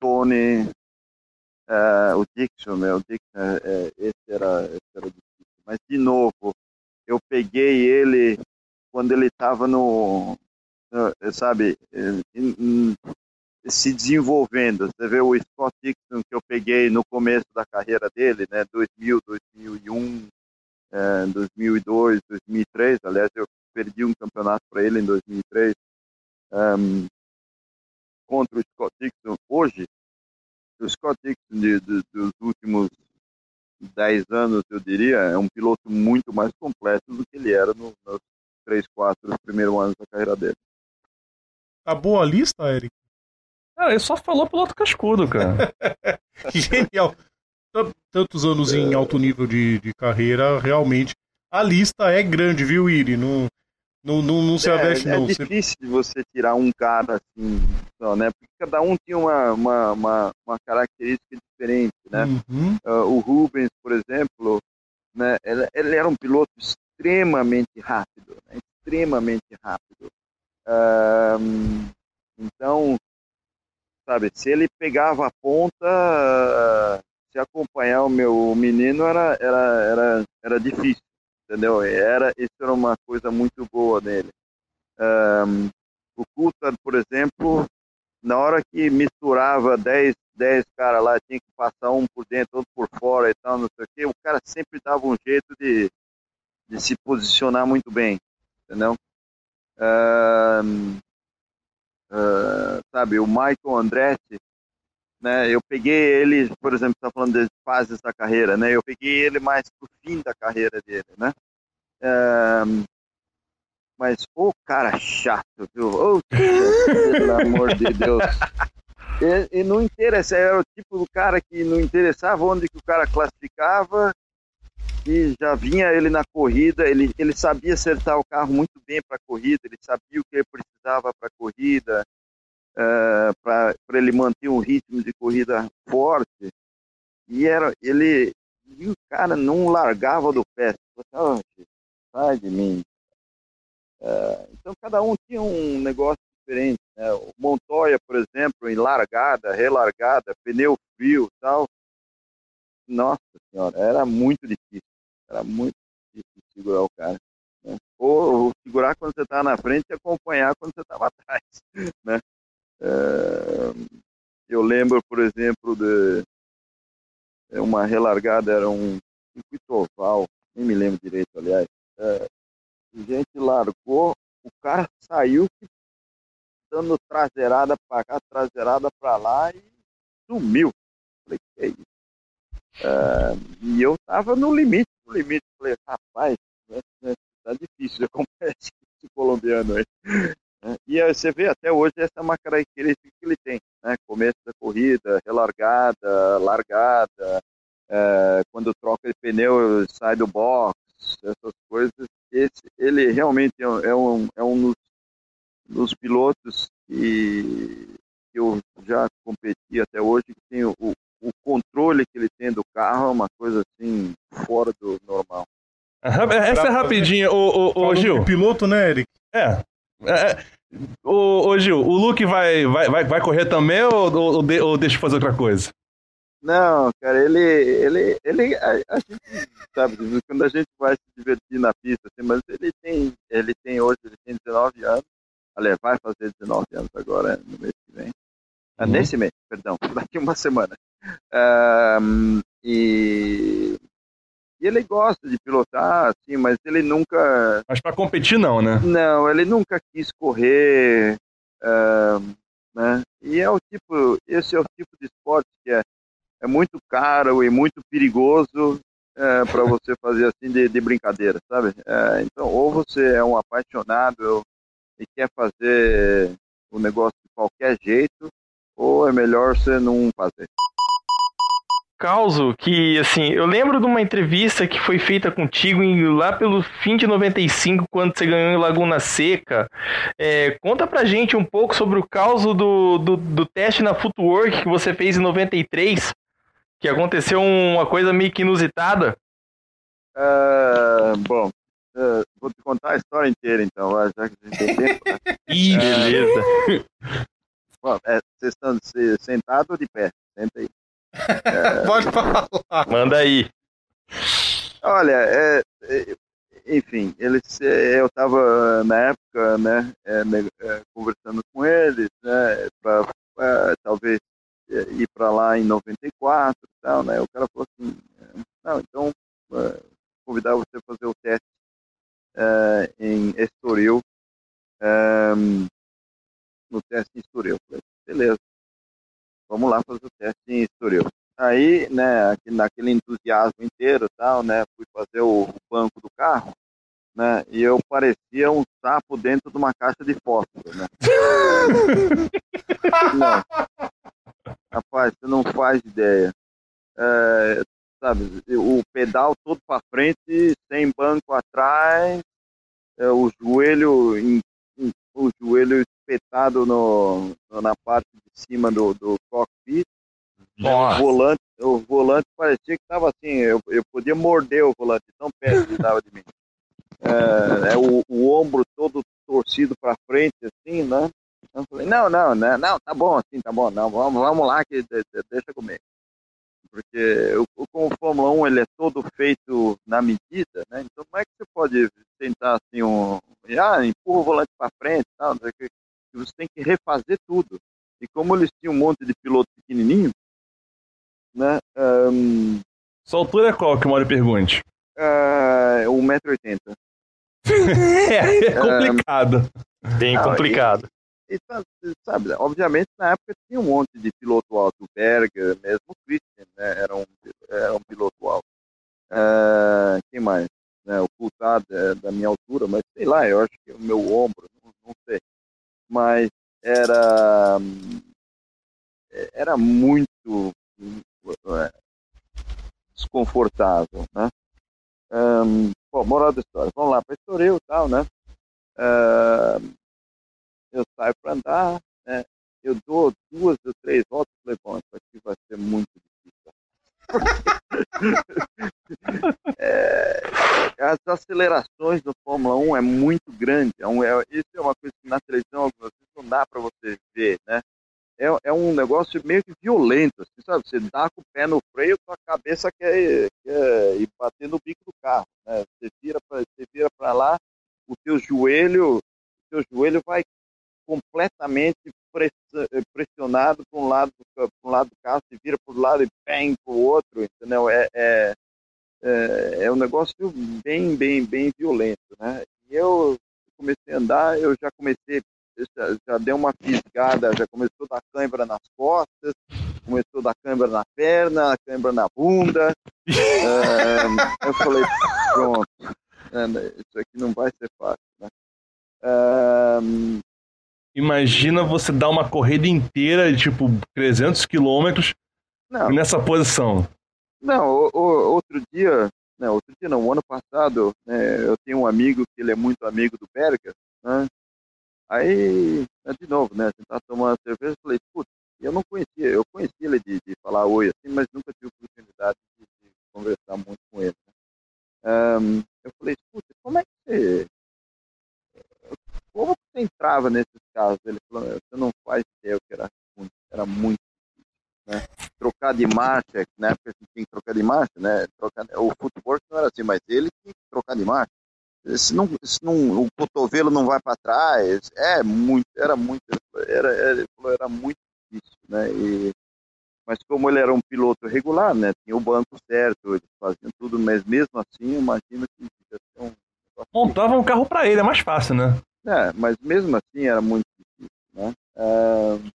Tony, eh, o Dixon, né, o Dixon, eh, esse era, esse era difícil. Mas, de novo, eu peguei ele quando ele estava no, sabe, se desenvolvendo. Você vê o Scott Dixon que eu peguei no começo da carreira dele, né, 2000, 2001, eh, 2002, 2003. Aliás, eu perdi um campeonato para ele em 2003 ehm, contra o Scott Dixon. Hoje, o Scott Dixon de, de- dos últimos 10 anos, eu diria, é um piloto muito mais completo do que ele era no- nos 3, 4 primeiros anos da carreira dele. Tá boa a lista, Eric? Cara, ele só falou piloto cascudo, cara. Genial. Tantos anos em alto nível de, de carreira, realmente. A lista é grande, viu, Iri? Não, não, não, não se é, aveste, é não. Você- difícil de você tirar um cara assim, só, né? Porque cada um tinha uma, uma, uma, uma característica diferente, né? Uhum. Ah, o Rubens, por exemplo, né, ele, ele era um piloto extremamente rápido, né, extremamente rápido. Ahm, então, sabe, se ele pegava a ponta, se acompanhar o meu menino era, era, era, era difícil, entendeu? Era, isso era uma coisa muito boa nele. Ahm, o Coulthard, por exemplo, na hora que misturava 10, 10 caras lá, tinha que passar um por dentro, outro por fora e tal, não sei o quê, o cara sempre dava um jeito de, de se posicionar muito bem, entendeu? Ahn, ah, sabe, o Michael Andretti, né, eu peguei ele, por exemplo, está falando de fases da carreira, né, eu peguei ele mais pro fim da carreira dele, né, Ahn, mas o cara chato, viu? Ô, pelo amor de Deus. E, e não interessa, era o tipo do cara que não interessava onde que o cara classificava e já vinha ele na corrida, ele, ele sabia acertar o carro muito bem para a corrida, ele sabia o que ele precisava para a corrida, para ele manter um ritmo de corrida forte. E era ele e o cara não largava do pé. Oh, sai de mim. É, então cada um tinha um negócio diferente. Né? O Montoya, por exemplo, em largada, relargada, pneu frio tal. Nossa senhora, era muito difícil. Era muito difícil segurar o cara. Né? Ou, segurar quando você está na frente e acompanhar quando você estava atrás. Né? É, eu lembro, por exemplo, de uma relargada, era um circuito oval, nem me lembro direito, aliás. É, a gente largou, o cara saiu dando traseirada para cá, traseirada para lá e sumiu. Falei, que é isso? Uh, e eu tava no limite, no limite. Falei, rapaz, né, né, tá difícil de acompanhar esse, colombiano aí. Né? E você vê até hoje essa é uma característica que ele tem, né? Começo da corrida, relargada, largada, é, quando troca de pneu, sai do box, essas coisas. Esse, ele realmente é, é um, é um dos, dos pilotos que, que eu já competi até hoje, que tem o, o controle que ele tem do carro é uma coisa assim, fora do normal. Essa é rapidinha, ô, ô, ô Gil. Piloto, né, Eric? É. é, ô, ô, Gil, o Luke vai, vai, vai, vai correr também ou, ou, ou deixa eu fazer outra coisa? Não, cara, ele, ele, ele, a, a, gente sabe, quando a gente vai se divertir na pista, assim, mas ele tem, ele tem hoje, ele tem 19 anos, aliás, vai fazer 19 anos agora, no mês que vem, ah, uhum. nesse mês, perdão, daqui uma semana, um, e, e ele gosta de pilotar, assim, mas ele nunca... Mas para competir não, né? Não, ele nunca quis correr, um, né, e é o tipo, esse é o tipo de esporte que é é muito caro e muito perigoso é, para você fazer assim de, de brincadeira, sabe? É, então, ou você é um apaixonado e quer fazer o negócio de qualquer jeito, ou é melhor você não fazer. Causo que, assim, eu lembro de uma entrevista que foi feita contigo em, lá pelo fim de 95, quando você ganhou em Laguna Seca. É, conta pra gente um pouco sobre o caso do, do, do teste na Footwork que você fez em 93 que aconteceu uma coisa meio que inusitada? Uh, bom, uh, vou te contar a história inteira então, já que a gente tem tempo. Né? Ih, beleza. Bom, é, vocês estão sentados ou de pé? Senta aí. É... Pode falar. Manda aí. Olha, é, é, enfim, eles, é, eu estava na época, né, é, conversando com eles, né, para talvez ir para lá em 94 e tal, né? O cara falou assim, não, então convidar você a fazer o teste uh, em Estoril, um, no teste em Estoril. Falei, beleza, vamos lá fazer o teste em Estoril. Aí, né, naquele entusiasmo inteiro tal, né, fui fazer o, banco do carro, né, e eu parecia um sapo dentro de uma caixa de fósforo, né. não, Rapaz, você não faz ideia. É, sabe, o pedal todo para frente, sem banco atrás, é, o joelho em, o joelho espetado no, na parte de cima do, do cockpit. O volante, o volante parecia que estava assim, eu, eu podia morder o volante, tão perto que estava de mim. É, é o, o ombro todo torcido para frente, assim, né? Eu falei, não, não, não, né, não, tá bom assim, tá bom, não, vamos, vamos lá que deixa comer. Porque o, o Fórmula 1 ele é todo feito na medida, né? Então como é que você pode tentar assim um, ah, empurra o volante para frente, tal, que você tem que refazer tudo. E como eles tinham um monte de piloto pequenininho, né? Um, Sua altura é qual que o Mário pergunte? Uh, 1,80m. é, é complicado. Bem complicado. E, sabe, obviamente na época tinha um monte de piloto alto, o Berger, mesmo o Christian, né, era um, era um piloto alto. Uh, quem mais? Né, o Coulthard é da minha altura, mas sei lá, eu acho que o meu ombro, não, não sei. Mas era, era muito é, desconfortável, né? Um, bom, moral da história, vamos lá para Estoril e tal, né? Eu saio para andar, né? eu dou duas ou três voltas falei, bom, isso aqui vai ser muito. É, as acelerações do Fórmula 1 é muito grande. É um, é, isso é uma coisa que na televisão não dá para você ver, né? É, é, um negócio meio que violento, assim, sabe? Você dá com o pé no freio, sua cabeça quer, quer ir bater no bico do carro, né? Você vira para você vira para lá, o teu joelho, o teu joelho vai completamente pressionado para um lado, para um lado do carro, se vira para o lado e bem para o outro, entendeu? É, é, é, é, um negócio bem, bem, bem violento, né? E eu comecei a andar, eu já comecei já, já deu uma fisgada, já começou a dar cãibra nas costas, começou a dar cãibra na perna, cãibra na bunda. É, eu falei, pronto, né, isso aqui não vai ser fácil, né? É, Imagina você dar uma corrida inteira de tipo 300 quilômetros nessa posição. Não, o, o, outro dia, não, outro dia não, o ano passado, né, eu tenho um amigo que ele é muito amigo do Berga, né? Aí, né, de novo, né, a gente tá tomando cerveja, eu falei, putz, eu não conhecia, eu conhecia ele de, de falar oi assim, mas nunca tive oportunidade de, de conversar muito com ele. Né? Um, eu falei, putz, como é que você entrava nesses casos? Ele falou, você não faz ideia o que era era muito né? Trocar de marcha, na época a gente tinha que trocar de marcha, né? Trocar, o footwork não era assim, mas ele tinha que trocar de marcha. Se não, se não, o cotovelo não vai para trás, é muito, era muito, era, era, era muito difícil, né? E, mas como ele era um piloto regular, né? Tinha o banco certo, eles faziam tudo, mas mesmo assim, eu imagino que ia ser um Montava um carro para ele, é mais fácil, né? É, mas mesmo assim era muito difícil, né? Uh,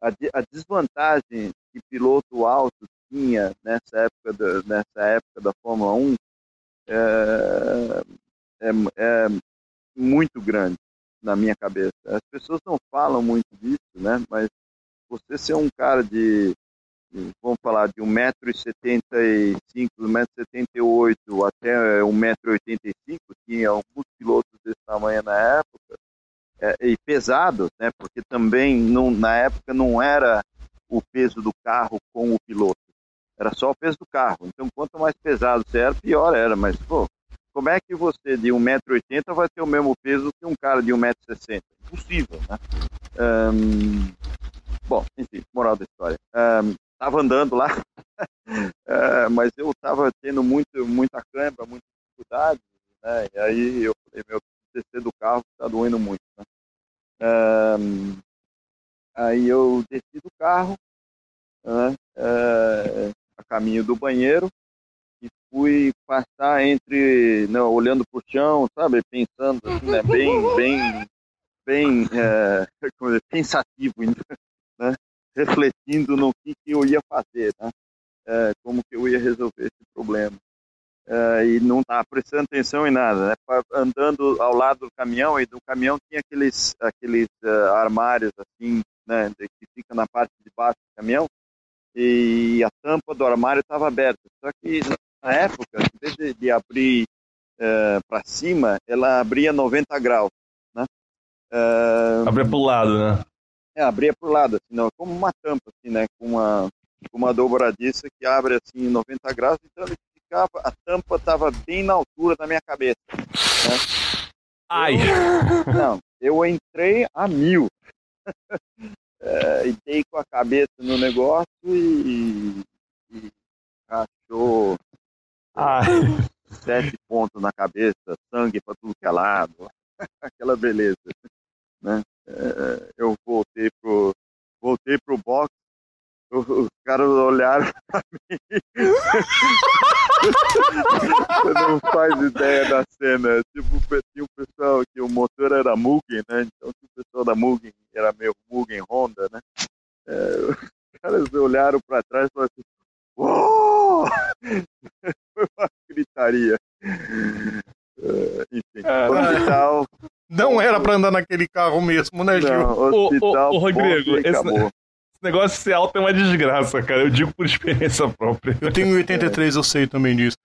a, a desvantagem que piloto alto tinha nessa época, da, nessa época da Fórmula 1 é, é, é muito grande na minha cabeça. As pessoas não falam muito disso, né? Mas você ser um cara de vamos falar, de 1,75m, 1,78m até 1,85m, tinha alguns pilotos desse tamanho na época, é, e pesados, né? Porque também não, na época não era o peso do carro com o piloto, era só o peso do carro. Então, quanto mais pesado você era, pior era. Mas, pô, como é que você de 1,80m vai ter o mesmo peso que um cara de 1,60m? Impossível, né? Um, bom, enfim, moral da história. Um, tava andando lá, uh, mas eu tava tendo muito, muita câimbra, muita dificuldade, né? E aí eu falei, meu, descer do carro tá doendo muito, né? Um, aí eu desci do carro, né? uh, a caminho do banheiro, e fui passar entre, não, olhando para o chão, sabe, pensando assim, né, bem, bem, bem é, pensativo, né, refletindo no que, que eu ia fazer, né, é, como que eu ia resolver esse problema. É, e não estava prestando atenção em nada, né, andando ao lado do caminhão, e do caminhão tinha aqueles, aqueles uh, armários assim, né, que fica na parte de baixo do caminhão, e a tampa do armário estava aberta. Só que na época, em vez de, de abrir uh, eh, para cima, ela abria 90 graus. Uh, abria para o lado, né? É, abria para o lado, assim, não, como uma tampa, assim, né? Com uma, uma dobradiça que abre assim 90 graus, então ele ficava, a tampa estava bem na altura da minha cabeça. Né? Ai! Eu, não, eu entrei a mil. é, e dei com a cabeça no negócio e, e achou Ai. sete pontos na cabeça, sangue para tudo que é lado, aquela beleza, né? É, eu voltei pro voltei pro box, os caras olharam para mim. Você não faz ideia da cena. Tipo, tinha o pessoal que o motor era Mugen, né? Então o pessoal da Mugen era meio Mugen Honda, né? É, os caras olharam para trás e falaram assim, Uou! Foi uma gritaria. Uh, enfim, hospital. Não era para andar naquele carro mesmo, né, Gil? Não, ô, ô, ô Rodrigo, esse, esse, negócio de ser alto é uma desgraça, cara. Eu digo por experiência própria. Eu tenho 83, é. eu sei também disso.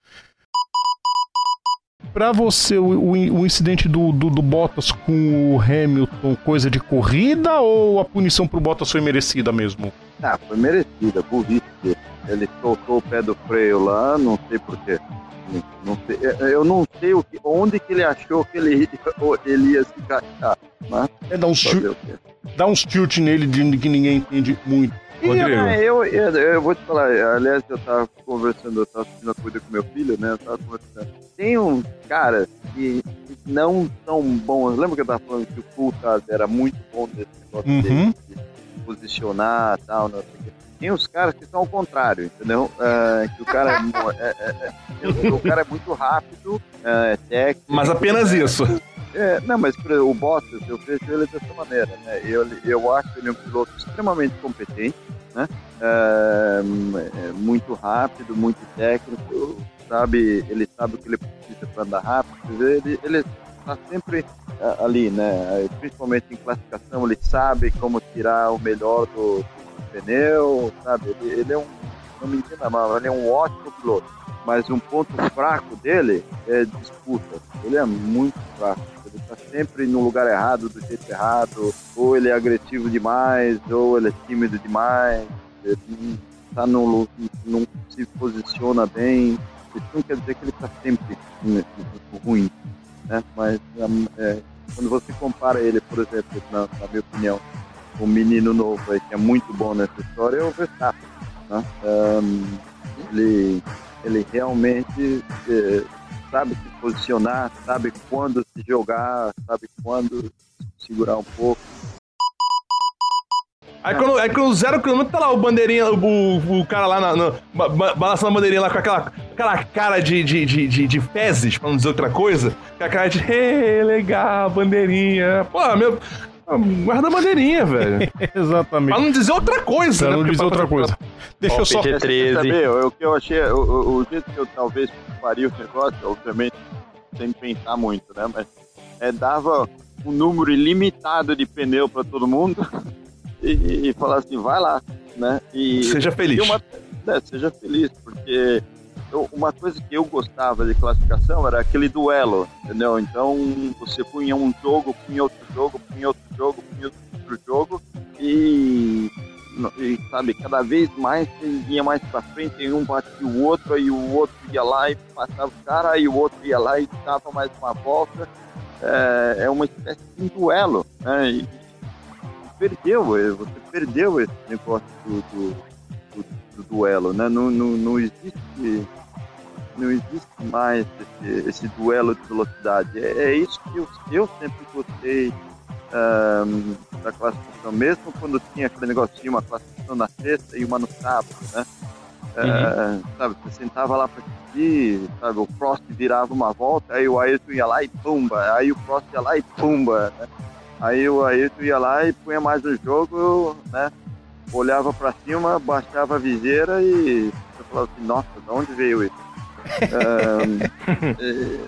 Pra você, o, o, o incidente do, do, do, Bottas com o Hamilton, coisa de corrida ou a punição pro Bottas foi merecida mesmo? Ah, foi merecida, burrice. Ele soltou o pé do freio lá, não sei porquê. Não sei, eu não sei o que, onde que ele achou que ele, ele ia se encaixar. Mas é dar uns, tilt, dá uns tilt nele de que ninguém entende muito. Rodrigo. Eu, eu, eu, vou te falar, aliás, eu tava conversando, eu tava assistindo a corrida com meu filho, né? Eu tava conversando. Tem uns caras que não são bons. Lembra que eu tava falando que o Coulthard era muito bom nesse negócio uhum. de, de posicionar e tal, não sei o quê tem os caras que são ao contrário, entendeu? Uh, que o cara é, é, é, é, o cara é muito rápido, é técnico. Mas apenas isso. É, não, mas o Bottas, eu vejo ele dessa maneira, né? Eu, eu acho ele um piloto extremamente competente, né? É, é muito rápido, muito técnico, sabe? Ele sabe o que ele precisa para andar rápido. Ele, ele está sempre é, ali, né? Principalmente em classificação, ele sabe como tirar o melhor do pneu, sabe? Ele, ele é um, não me entenda mal, ele é um ótimo piloto. Mas um ponto fraco dele é disputa. Ele é muito fraco ele está sempre no lugar errado, do jeito errado, ou ele é agressivo demais, ou ele é tímido demais, ele tá no, não se posiciona bem. Isso não quer dizer que ele está sempre ruim, né? Mas é, quando você compara ele, por exemplo, na, na minha opinião, um menino novo aí, que é muito bom nessa história, é o Verstappen. Né? Um, ele, ele realmente é, sabe se posicionar, sabe quando se jogar, sabe quando segurar um pouco. Aí quando, aí quando zero quilômetro tá lá o bandeirinha, o, o cara lá na, na, balançando a bandeirinha lá com aquela, aquela cara de, de, de, de, de fezes, pra não dizer outra coisa. Com a cara de, hey, legal, bandeirinha. Pô, meu. Guarda a bandeirinha, velho. Exatamente. Pra não dizer outra coisa, pra né? não dizer outra coisa. Deixa eu só. PG-13. Saber, o que eu achei, o, o, o jeito que eu talvez faria o negócio, obviamente, sem pensar muito, né? Mas é, dava um número ilimitado de pneu para todo mundo e, e falar assim, vai lá, né? E, seja feliz. Uma, é, seja feliz, porque uma coisa que eu gostava de classificação era aquele duelo, entendeu? Então você punha um jogo, punha outro jogo, punha outro jogo, punha outro jogo e, e sabe, cada vez mais ia mais pra frente, e um batia o outro, aí o outro ia lá e passava o cara, aí o outro ia lá e dava mais uma volta. É, é uma espécie de duelo, né? E perdeu, você perdeu esse negócio do, do, do, do duelo, né? Não, não, não existe não existe mais esse, esse duelo de velocidade. É, é, isso que eu, eu sempre gostei um, da classificação, mesmo quando tinha aquele negócio de uma classificação na sexta e uma no sábado, né? Uhum. Uh, sabe, você sentava lá para assistir, sabe, o Prost virava uma volta, aí o Ayrton ia lá e pumba, aí o Prost ia lá e pumba, né? Aí o Ayrton ia lá e punha mais o jogo, né? Olhava para cima, baixava a viseira e você falava assim, nossa, de onde veio isso? É,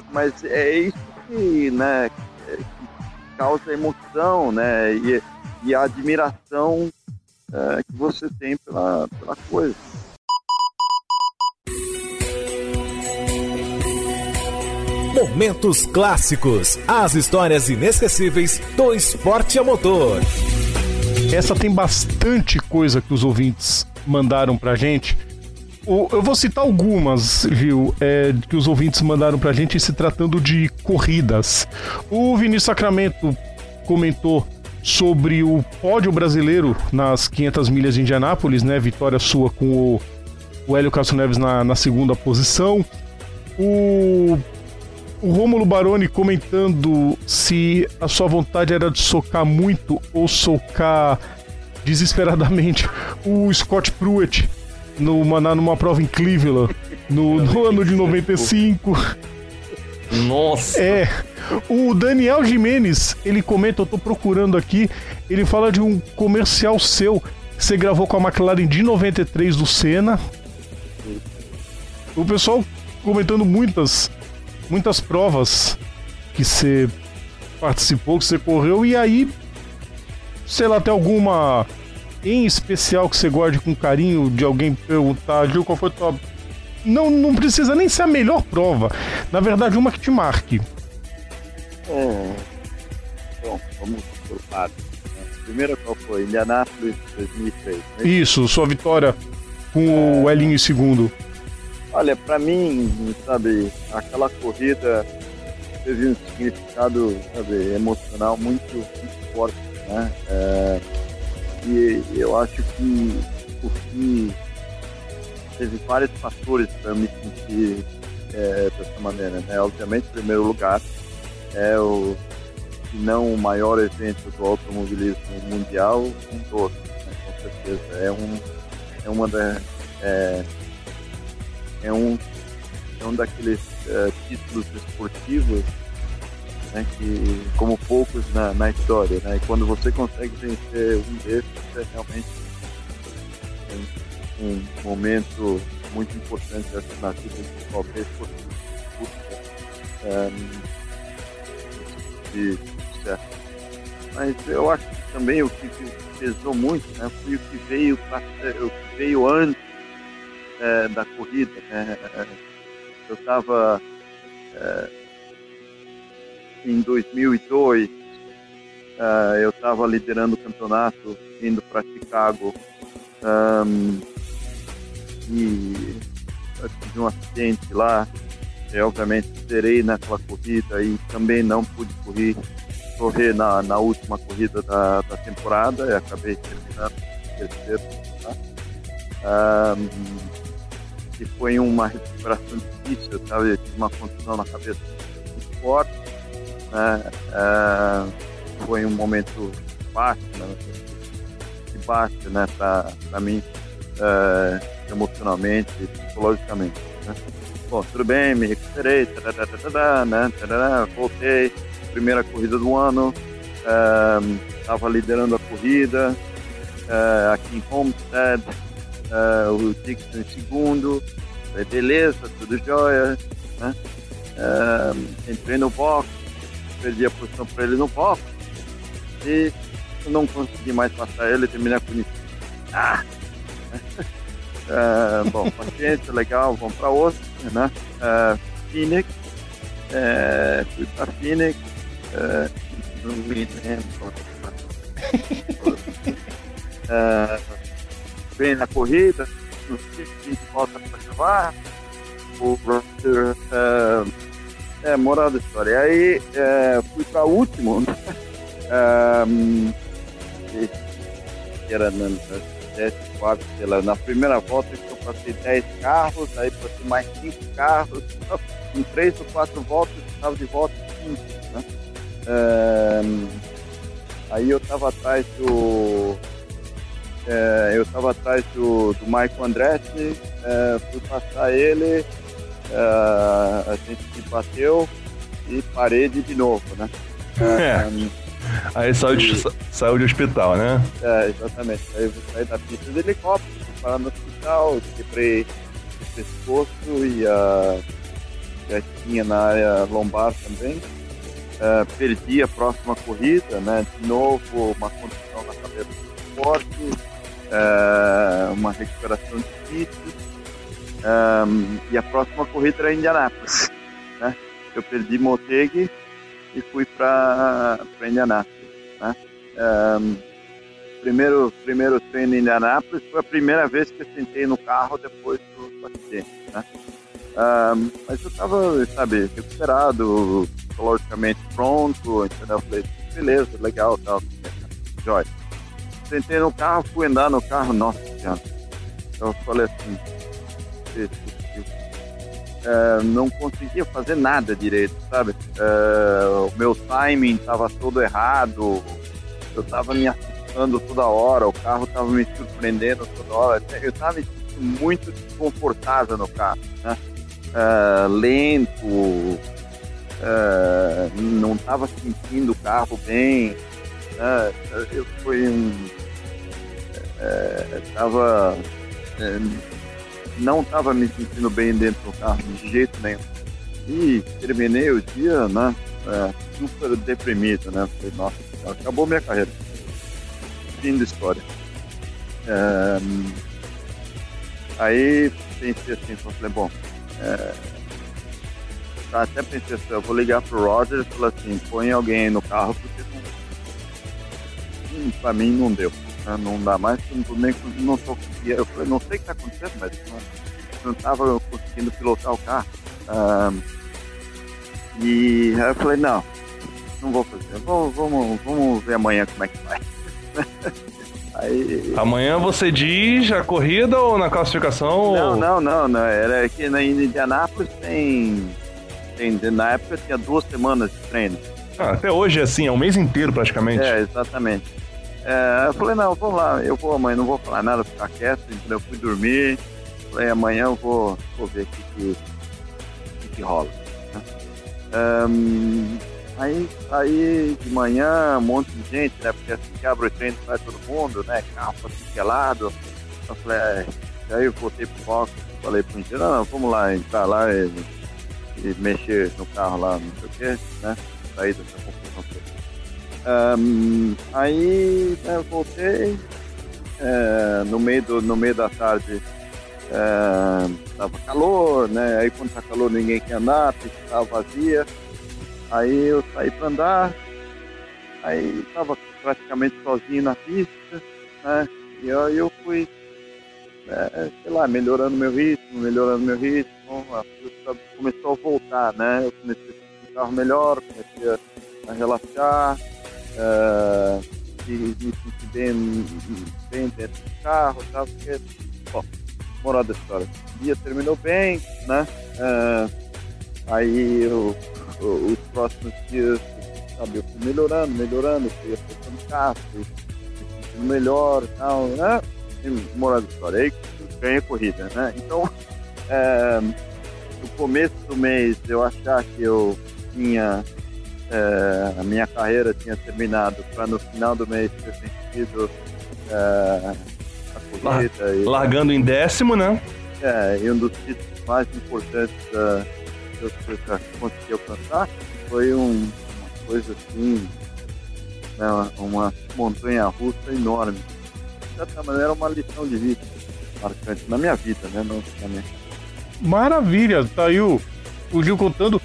mas é isso que, né, que causa emoção, né, e, e a admiração é, que você tem pela, pela coisa. Momentos clássicos, as histórias inesquecíveis do esporte a motor. Essa tem bastante coisa que os ouvintes mandaram pra gente eu vou citar algumas, Gil, é, que os ouvintes mandaram pra gente se tratando de corridas. O Vinícius Sacramento comentou sobre o pódio brasileiro nas 500 milhas de Indianápolis, né? Vitória sua com o, o Hélio Castro Neves na, na segunda posição. O, o Rômulo Baroni comentando se a sua vontade era de socar muito ou socar desesperadamente o Scott Pruitt numa, numa prova em Cleveland no, no ano de 95. Nossa! É. O Daniel Jimenez, ele comenta, eu tô procurando aqui, ele fala de um comercial seu que você gravou com a McLaren de 93 do Senna. O pessoal comentando muitas, muitas provas que você participou, que você correu, e aí, sei lá, tem alguma em especial que você guarde com carinho de alguém perguntar, Gil, qual foi a tua. Não, não precisa nem ser a melhor prova. Na verdade, uma que te marque. É. Bom, vamos por partes. Né? Primeira qual foi? Indianápolis 2003. Né? Isso, sua vitória com é... o Elinho em segundo. Olha, para mim, sabe, aquela corrida teve um significado sabe, emocional muito, muito forte, né? É e eu acho que o que teve vários fatores para me sentir é, dessa maneira. Né? Obviamente, em primeiro lugar, é o, se não o maior evento do automobilismo mundial, um todo, né? com certeza. É um, é uma da, é, é um, é um daqueles é, títulos esportivos né, que, como poucos na, na história. Né, e quando você consegue vencer um desses, é realmente um, um momento muito importante na vida de qualquer esportista. Um, de sucesso. Mas eu acho que também o que pesou muito né, foi o que veio, o que veio antes é, da corrida. Né? Eu estava é, em 2002, é, eu estava liderando o campeonato, indo para Chicago. Um, e eu tive um acidente lá. Eu, obviamente, zerei naquela corrida e também não pude correr, correr na, na última corrida da, da temporada e acabei terminando terceiro. Tá? Um, que foi uma recuperação difícil, sabe? Eu tive uma contusão na cabeça muito forte. Né? Uh, foi um momento baixo, né? de baixo né? para mim, uh, emocionalmente psicologicamente. Né? Bom, tudo bem, me recuperei, tarará, tarará, né? tarará, voltei, primeira corrida do ano, estava uh, liderando a corrida aqui em Homestead, o Dixon em segundo, beleza, tudo jóia, né? Entrei no box, perdi a posição para ele no box e não consegui mais passar ele e terminei a punição. Ah! uh, bom, paciência, legal, vamos para outro, né? Uh, Phoenix, uh, fui para Phoenix, não me lembro. bem na corrida, no que volta para levar. O Roger, uh, é, moral da história. Aí uh, fui para o último, né? um, era na, na 10 quadros, sei lá, na primeira volta eu passei 10 carros, aí passei mais 5 carros, em 3 ou 4 voltas eu estava de volta 5, né? Um, aí eu estava atrás do é, eu estava atrás do, do Michael Andretti, é, fui passar ele, é, a gente se bateu e parede de novo, né? É. Aí saiu de, e... saiu de hospital, né? É, exatamente. Aí eu saí da pista de helicóptero, fui parar no hospital, quebrei o pescoço e a tinha na área lombar também. É, perdi a próxima corrida, né? De novo, uma condição na cabeça forte é, uma recuperação difícil. Um, e a próxima corrida era em Indianápolis. Né? Eu perdi Motegi e fui para Indianápolis. Né? Um, primeiro, primeiro treino em Indianápolis foi a primeira vez que eu sentei no carro depois do, acidente. Né? Um, mas eu estava, sabe, recuperado, psicologicamente pronto, entendeu? Eu falei, beleza, legal, tal, joia sentei no carro, fui andar no carro, nossa senhora. Eu falei assim, é, não conseguia fazer nada direito, sabe? É, o meu timing estava todo errado, eu estava me assustando toda hora, o carro estava me surpreendendo toda hora. Eu estava me sentindo muito desconfortável no carro, né? É, lento, não estava sentindo o carro bem. Né? Eu fui um estava é, é, não estava me sentindo bem dentro do carro de jeito nenhum. E terminei o dia, né, é, super deprimido, né, falei, nossa, acabou minha carreira. Fim da história. É, aí pensei assim, falei, bom, é, até pensei assim, eu vou ligar pro Roger e falar assim, põe alguém no carro porque não, hum, pra mim não deu. Né? Não dá mais, eu nem, não tô, eu falei, não sei o que está acontecendo, mas não estava conseguindo pilotar o carro. e aí eu falei, não, não vou fazer, vamos, vamos, vamos ver amanhã como é que vai. Aí... Amanhã você diz a corrida ou na classificação? Não, ou... não, não, não. Era que na Indianápolis tem, tem. Na época tinha duas semanas de treino. Ah, até hoje é assim, é um mês inteiro praticamente. É, exatamente. É, eu falei, não, vamos lá, eu vou amanhã, não vou falar nada, ficar quieto, entendeu? Eu fui dormir, falei, amanhã eu vou, vou ver o que, que, que, que rola. Né? Um, Aí saí de manhã, um monte de gente, né? Porque assim que abre o treino sai todo mundo, né? Carro lado. Eu falei, é. Aí eu voltei pro foco, falei pro engenheiro, não, vamos lá, entrar lá e, e, mexer no carro lá, não sei o quê, né? Sair dessa confusão. Um, aí né, eu voltei, é, no, meio do, no meio da tarde é, tava calor, né? Aí quando tá calor ninguém quer andar, a pista tava vazia. Aí eu saí para andar, aí estava praticamente sozinho na pista, né? E aí eu fui, é, sei lá, melhorando meu ritmo, melhorando meu ritmo, a pista começou a voltar, né? Eu comecei a carro melhor, comecei a, relaxar, é, e me senti bem, bem dentro do carro, tá? Porque, bom, moral da história, o dia terminou bem, né? É, aí eu os próximos dias, sabe, eu fui melhorando, melhorando, fui acertando carro, fui sentindo melhor tal, né? E moral da história, aí ganhei a corrida, né? Então, é, no começo do mês eu achar que eu tinha é, a minha carreira tinha terminado para no final do mês ter vencido é, a corrida. Lar, e, largando em décimo, né? É, e um dos títulos mais importantes da que eu consegui alcançar foi um, uma coisa assim, né, uma montanha russa enorme. De certa maneira, uma lição de vida marcante na minha vida, né? Não na minha... Maravilha, tá aí o, o Gil contando.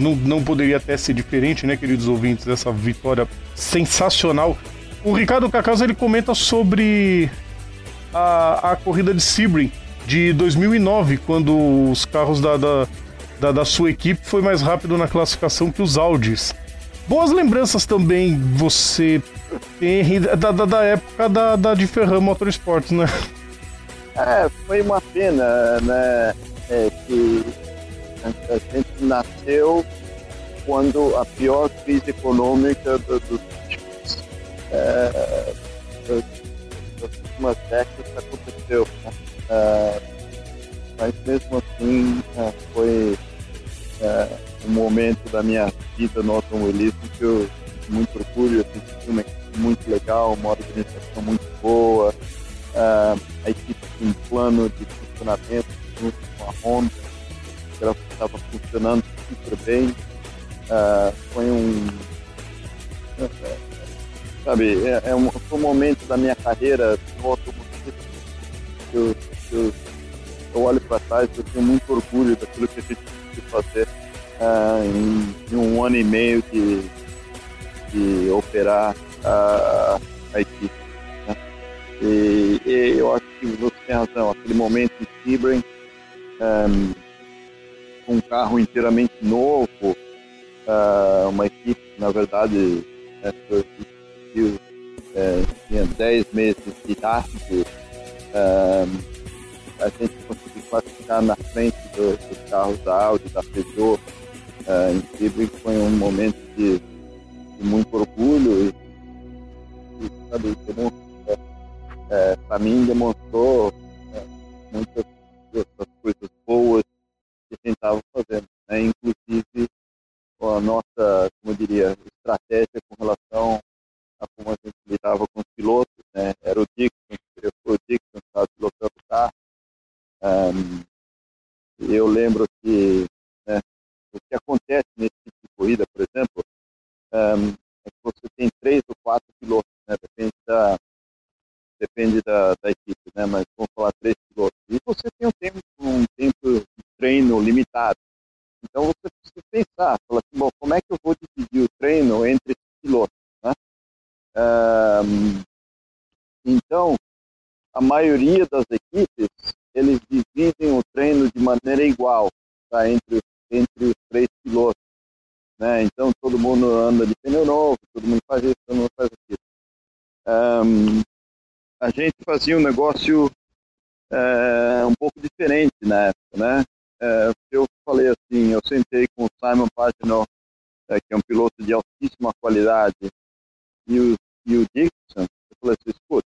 Não, não poderia até ser diferente, né, queridos ouvintes, dessa vitória sensacional. O Ricardo Cacasa ele comenta sobre a, a corrida de Sebring de 2009, quando os carros da, da da, da sua equipe foi mais rápido na classificação que os Audis. Boas lembranças também você tem da, da, da época da, da de Ferrari Motorsports, né? É, foi uma pena, né? É, que a gente nasceu quando a pior crise econômica do, do, é, das últimas décadas aconteceu. Né? É, mas mesmo assim é, foi é, um momento da minha vida no automobilismo que eu muito orgulho, eu senti uma equipe muito legal, uma organização muito boa, é, a equipe com um plano de funcionamento junto com a Honda, ela estava funcionando super bem. É, foi um. É, sabe, é, é, um, foi um momento da minha carreira no que eu, eu, eu olho para trás eu tenho muito orgulho daquilo que a gente conseguiu fazer uh, em, em, um ano e meio de, de operar a, a equipe. Né? E, e, eu acho que você tem razão, aquele momento em Sebring, um, um carro inteiramente novo, uh, uma equipe na verdade né, é, tinha 10 meses de idade, um, a gente conseguiu classificar na frente do, dos carros da Audi, da Peugeot, uh, foi um momento de, de muito orgulho e, e sabe, é, para mim demonstrou é, muitas nossa, Então, a maioria das equipes, eles dividem o treino de maneira igual, tá? Entre entre os três pilotos. Né? Então todo mundo anda de pneu novo, todo mundo faz isso, todo mundo faz aquilo. Um, a gente fazia um negócio uh, um pouco diferente na época, né? Uh, eu falei assim, eu sentei com o Simon Pagenaud, uh, que é um piloto de altíssima qualidade, e o, e o Dixon, eu falei assim, escuta,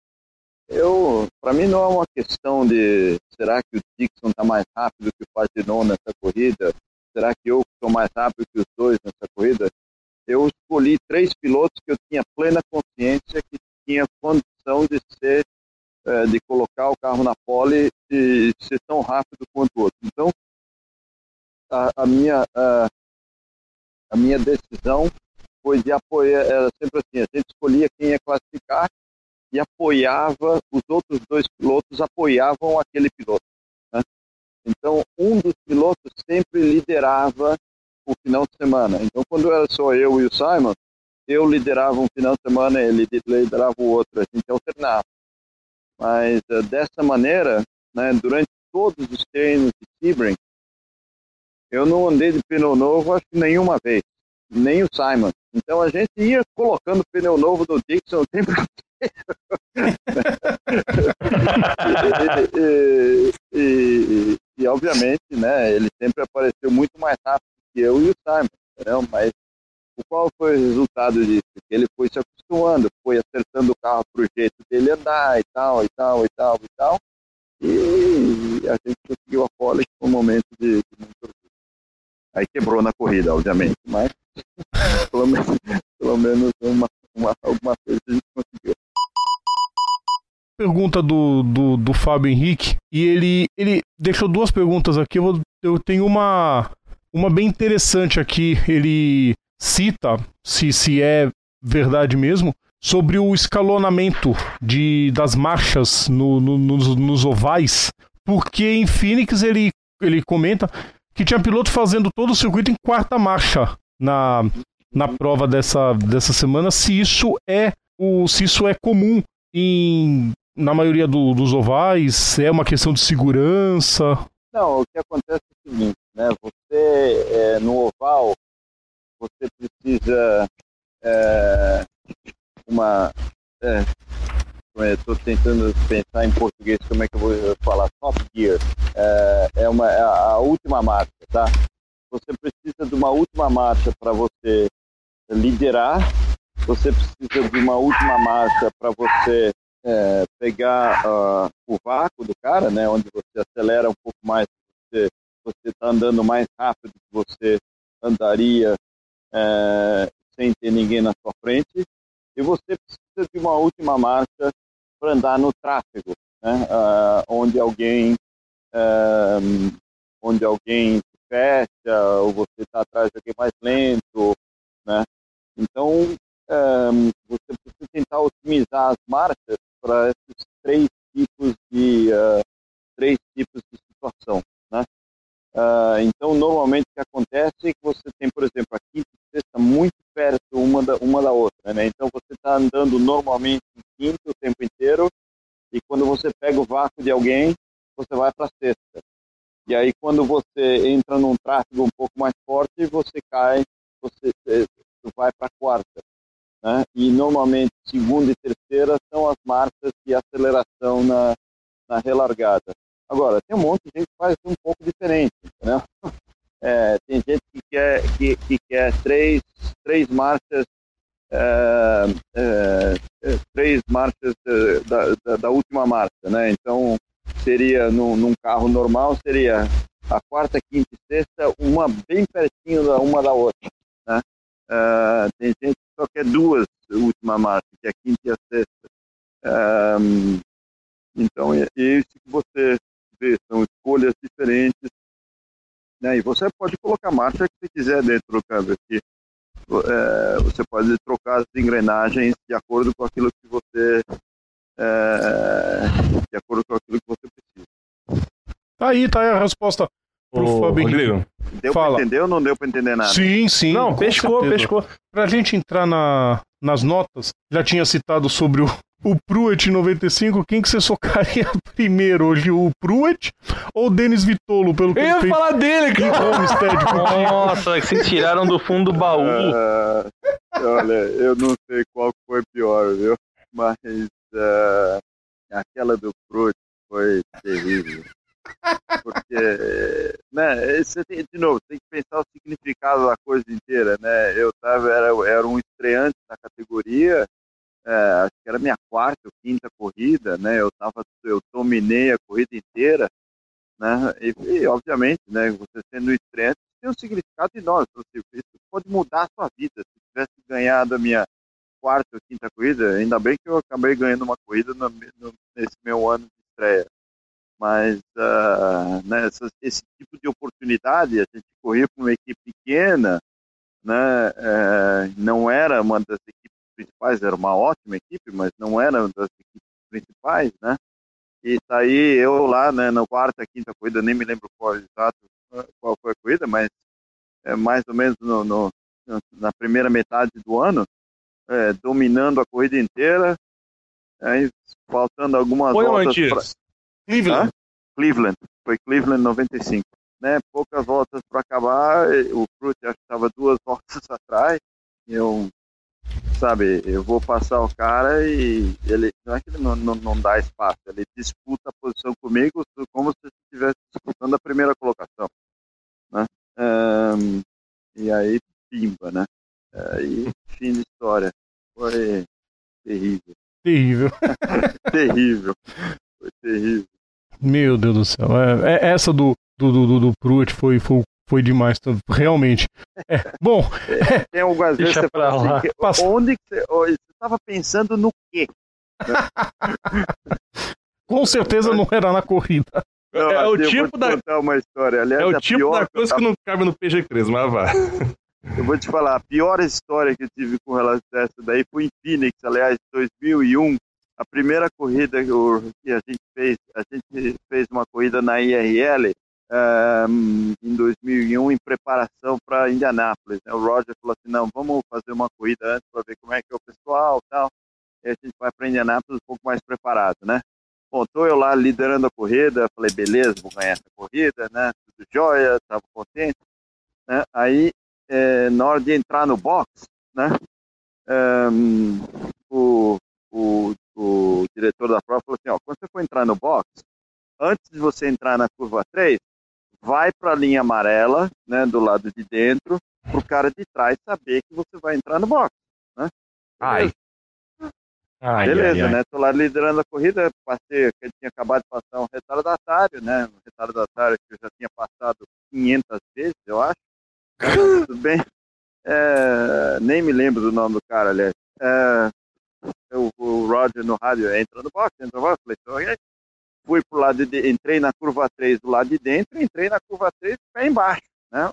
eu, para mim não é uma questão de será que o Dixon está mais rápido que o Pagenaud nessa corrida, será que eu sou mais rápido que os dois nessa corrida? escolhi três pilotos que eu tinha plena consciência que tinha condição de ser, é, de colocar o carro na pole e ser tão rápido quanto o outro. Então, a, a minha a, a, minha decisão foi de apoiar, era sempre assim, a gente escolhia quem ia classificar e apoiava, os outros dois pilotos apoiavam aquele piloto. Né? Então, um dos pilotos sempre liderava o final de semana. Então, quando era só eu e o Simon, eu liderava um final de semana, ele liderava o outro, a gente alternava. Mas uh, dessa maneira, né, durante todos os treinos de Sebring, eu não andei de pneu novo, acho que nenhuma vez, nem o Simon. Então a gente ia colocando pneu novo do Dixon o tempo e, e, e, e, obviamente, né, ele sempre apareceu muito mais rápido que eu e o Simon, entendeu? mas qual foi o resultado disso? Que ele foi se acostumando, foi acertando o carro para o jeito dele andar e tal, e tal, e tal, e tal, e a gente conseguiu a pole com um momento de, de muito. Aí quebrou na corrida, obviamente, mas pelo menos, pelo menos uma, uma, alguma coisa a gente conseguiu pergunta do, do, do Fábio Henrique e ele, ele deixou duas perguntas aqui. Eu, vou, eu tenho uma, uma bem interessante aqui. Ele cita, se, se é verdade mesmo, sobre o escalonamento de, das marchas no, no, nos, nos ovais, porque em Phoenix ele, ele comenta que tinha piloto fazendo todo o circuito em quarta marcha na, na prova dessa, dessa semana, se isso é o se isso é comum em, na maioria do, dos ovais, é uma questão de segurança. Não, o que acontece é o seguinte, né? Você é, no oval você precisa é, uma é, estou tentando pensar em português como é que eu vou falar top gear é, é uma é a última marcha tá você precisa de uma última marcha para você liderar você precisa de uma última marcha para você é, pegar uh, o vácuo do cara né onde você acelera um pouco mais você está andando mais rápido que você andaria é, sem ter ninguém na sua frente e você precisa de uma última marcha para andar no tráfego, né? Uh, onde alguém uh, onde alguém fecha ou você está atrás de alguém mais lento, né? Então um, você precisa tentar otimizar as marchas para esses três tipos de uh, três tipos de situação, né? Uh, então, normalmente o que acontece é que você tem, por exemplo, a quinta e sexta muito perto uma da, uma da outra. Né? Então, você está andando normalmente em quinto o tempo inteiro e quando você pega o vácuo de alguém, você vai para a sexta. E aí, quando você entra num tráfego um pouco mais forte, você cai, você, você vai para a quarta. Né? E normalmente, segunda e terceira são as marcas de aceleração na, na relargada. Agora, tem um monte de gente que faz um pouco diferente, entendeu? É, tem gente que quer, que, que quer três, três marchas, é, é, é três marchas é, da, da, da, última marcha, né? Então, seria num, num, carro normal, seria a quarta, quinta e sexta, uma bem pertinho da uma da outra, né? É, tem gente que só quer duas última marcha, que é a quinta e a sexta. então, é isso que você vê, são escolhas diferentes. Né? E você pode colocar a marcha que você quiser dentro do câmbio. Aqui. É, você pode trocar as engrenagens de acordo com aquilo que você é, de acordo Tá aí, tá aí a resposta pro Ô, Fabinho. Rodrigo. Deu Fala. pra entender ou não deu pra entender nada? Sim, sim. Não, pescou, pescou. Pra gente entrar na, nas notas, já tinha citado sobre o, o Pruitt 95, quem que você socaria primeiro hoje? O Pruitt ou o Denis Vitolo? Pelo que eu ia falar dele, cara. Nossa, que se tiraram do fundo do baú. Uh, olha, eu não sei qual foi pior, viu? Mas uh, aquela do Pruitt foi terrível. Porque, né, você tem, de novo, tem que pensar o significado da coisa inteira, né? Eu tava, era, era um estreante na categoria, é, acho que era minha quarta ou quinta corrida, né? Eu tava, eu dominei a corrida inteira, né? E, e obviamente, né? Você sendo estreante, tem um significado enorme. Você, isso pode mudar a sua vida. Se tivesse ganhado a minha quarta ou quinta corrida, ainda bem que eu acabei ganhando uma corrida no, no, nesse meu ano de estreia. Mas uh, né, essa, esse tipo de oportunidade, a gente corria com uma equipe pequena, né, uh, não era uma das equipes principais, era uma ótima equipe, mas não era uma das equipes principais, né? E saí eu lá, né, na quarta, quinta corrida, nem me lembro qual exato qual foi a corrida, mas é mais ou menos no, no na primeira metade do ano, é, dominando a corrida inteira, aí faltando algumas foi voltas. Pra... Cleveland. Cleveland, foi Cleveland 95. Né, poucas voltas para acabar, o Fruit acho que estava duas voltas atrás, eu sabe, eu vou passar o cara e ele não é que ele não, não, não dá espaço, ele disputa a posição comigo como se estivesse disputando a primeira colocação, né? Um, e aí pimba, né? Aí fim de história, foi terrível. Terrível. terrível. Foi terrível. Meu Deus do céu. É, é essa do, do, do, do Pruitt foi, foi foi demais, realmente. É, bom, é, tem algumas vezes você fala assim, que, onde você estava pensando no quê? Com certeza não era na corrida. Não, é, o tipo da uma história. Aliás, é o tipo da coisa que, tava... que não cabe no PG3, mas vai. Eu vou te falar, a pior história que eu tive com relação a essa daí foi em Phoenix, aliás, 2001. A primeira corrida que a gente fez, a gente fez uma corrida na IRL um, em 2001 em preparação para Indianápolis. Né? O Roger falou assim, não, vamos fazer uma corrida antes para ver como é que é o pessoal tal. E a gente vai para Indianápolis um pouco mais preparado, né? Bom, tô eu lá liderando a corrida, falei, beleza, vou ganhar essa corrida, né? Tudo jóia, estava contente. Né? Aí, é, na hora de entrar no box, né? Um, o, o, o diretor da prova falou assim, ó, quando você for entrar no box, antes de você entrar na curva 3, vai para a linha amarela, né, do lado de dentro, para o cara de trás saber que você vai entrar no box. Né? Ai. Ai, Beleza, ai, ai. né? Tô lá liderando a corrida, passei, que tinha acabado de passar um retardatário, né? Um retardatário que eu já tinha passado 500 vezes, eu acho. Tudo bem. É, nem me lembro do nome do cara, aliás. É, eu, o Roger no rádio entra no box, entra no box, falei, fui pro lado de, entrei na curva 3 do lado de dentro, entrei na curva 3 pé embaixo, né?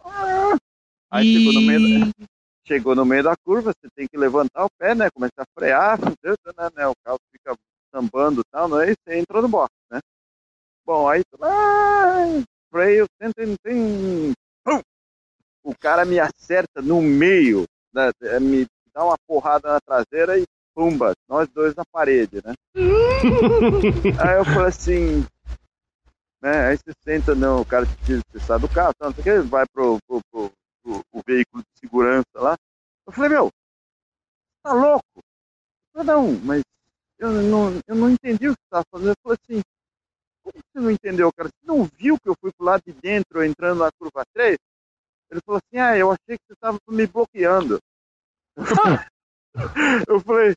Aí e... chegou no meio da, chegou no meio da curva, você tem que levantar o pé, né? Começar a frear, né, né? O carro fica sambando e tal, né? E você entra no box, né? Bom, aí ah, freio, tem, tem, tem. O cara me acerta no meio, né? me dá uma porrada na traseira e pumba, nós dois na parede, né? aí eu falei assim, né? Aí você senta, não, o cara te tira, você sai do carro, não sei o que, vai pro, pro, pro, pro, pro veículo de segurança lá. Eu falei, meu, tá louco? Falei, não, mas eu não, eu não entendi o que você estava fazendo. Eu falei assim, como você não entendeu, cara? Você não viu que eu fui pro lado de dentro entrando na curva 3? Ele falou assim, ah, eu achei que você estava me bloqueando. eu falei,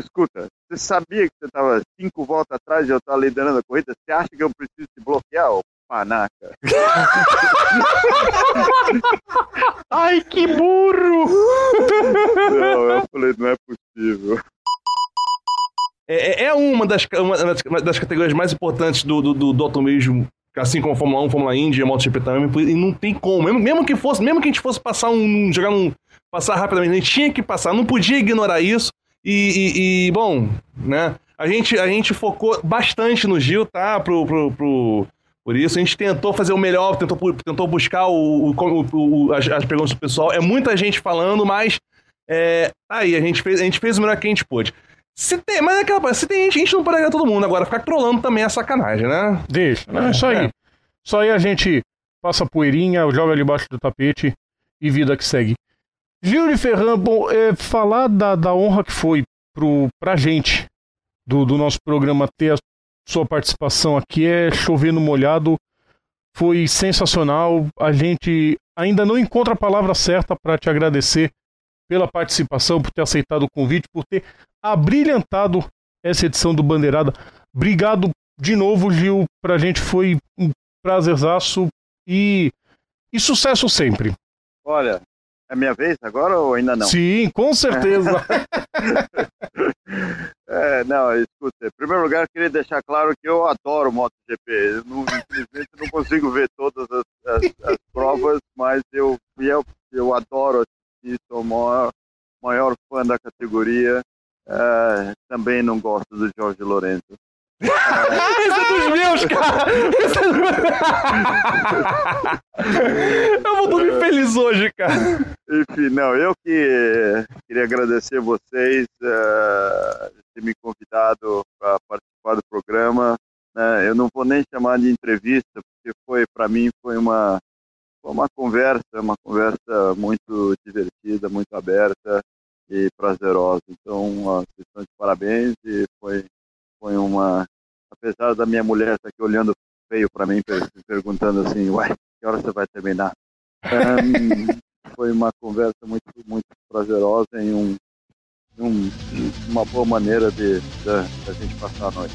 escuta, você sabia que você estava cinco voltas atrás e eu estava liderando a corrida? Você acha que eu preciso te bloquear, ô panaca? Ai, que burro! Não, eu falei, não é possível. É, é, é uma, das, uma das categorias mais importantes do, do, do, do automobilismo assim como a Fórmula 1, Fórmula Indy, a MotoGP também, e não tem como, mesmo, mesmo que fosse, mesmo que a gente fosse passar um, jogar um, passar rapidamente, a gente tinha que passar, não podia ignorar isso, e, e, e, bom, né? A gente, a gente focou bastante no Gil, tá? Pro, pro, pro, por isso, a gente tentou fazer o melhor, tentou, tentou buscar o, o, o as, as, perguntas do pessoal. É muita gente falando, mas é, aí, a gente, fez, a gente fez o melhor que a gente pôde. Se tem, mas é aquela se tem gente, a gente não pode agradar todo mundo. Agora, ficar trolando também é sacanagem, né? Deixa, é, isso aí. É. Isso aí a gente passa poeirinha, joga ali embaixo do tapete e vida que segue. Gil Ferran, bom, é, falar da, da honra que foi pro, pra gente do, do nosso programa ter a sua participação aqui é chover no molhado. Foi sensacional. A gente ainda não encontra a palavra certa para te agradecer pela participação, por ter aceitado o convite, por ter abrilhantado essa edição do Bandeirada. Obrigado de novo, Gil. Pra gente foi um prazerzaço e e sucesso sempre. Olha, é minha vez agora ou ainda não? Sim, com certeza. é, não, escuta, em primeiro lugar, queria deixar claro que eu adoro MotoGP. Eu não, infelizmente não consigo ver todas as, as, as provas, mas eu, eu, eu adoro assistir, sou o maior, maior fã da categoria. É, também não gosto do Jorge Lourenço. Esse é dos meus, cara! Esse é do... eu vou dormir feliz hoje, cara. Enfim, não, eu que queria agradecer vocês uh, ter me convidado para participar do programa. Né? Eu não vou nem chamar de entrevista, porque foi para mim foi uma foi uma conversa, uma conversa muito divertida, muito aberta e prazerosa. Então, vocês estão de parabéns e foi foi uma apesar da minha mulher estar aqui olhando feio para mim, perguntando assim, uai, que hora você vai terminar? Um, foi uma conversa muito, muito prazerosa e um, um, uma boa maneira de, de, de a gente passar a noite.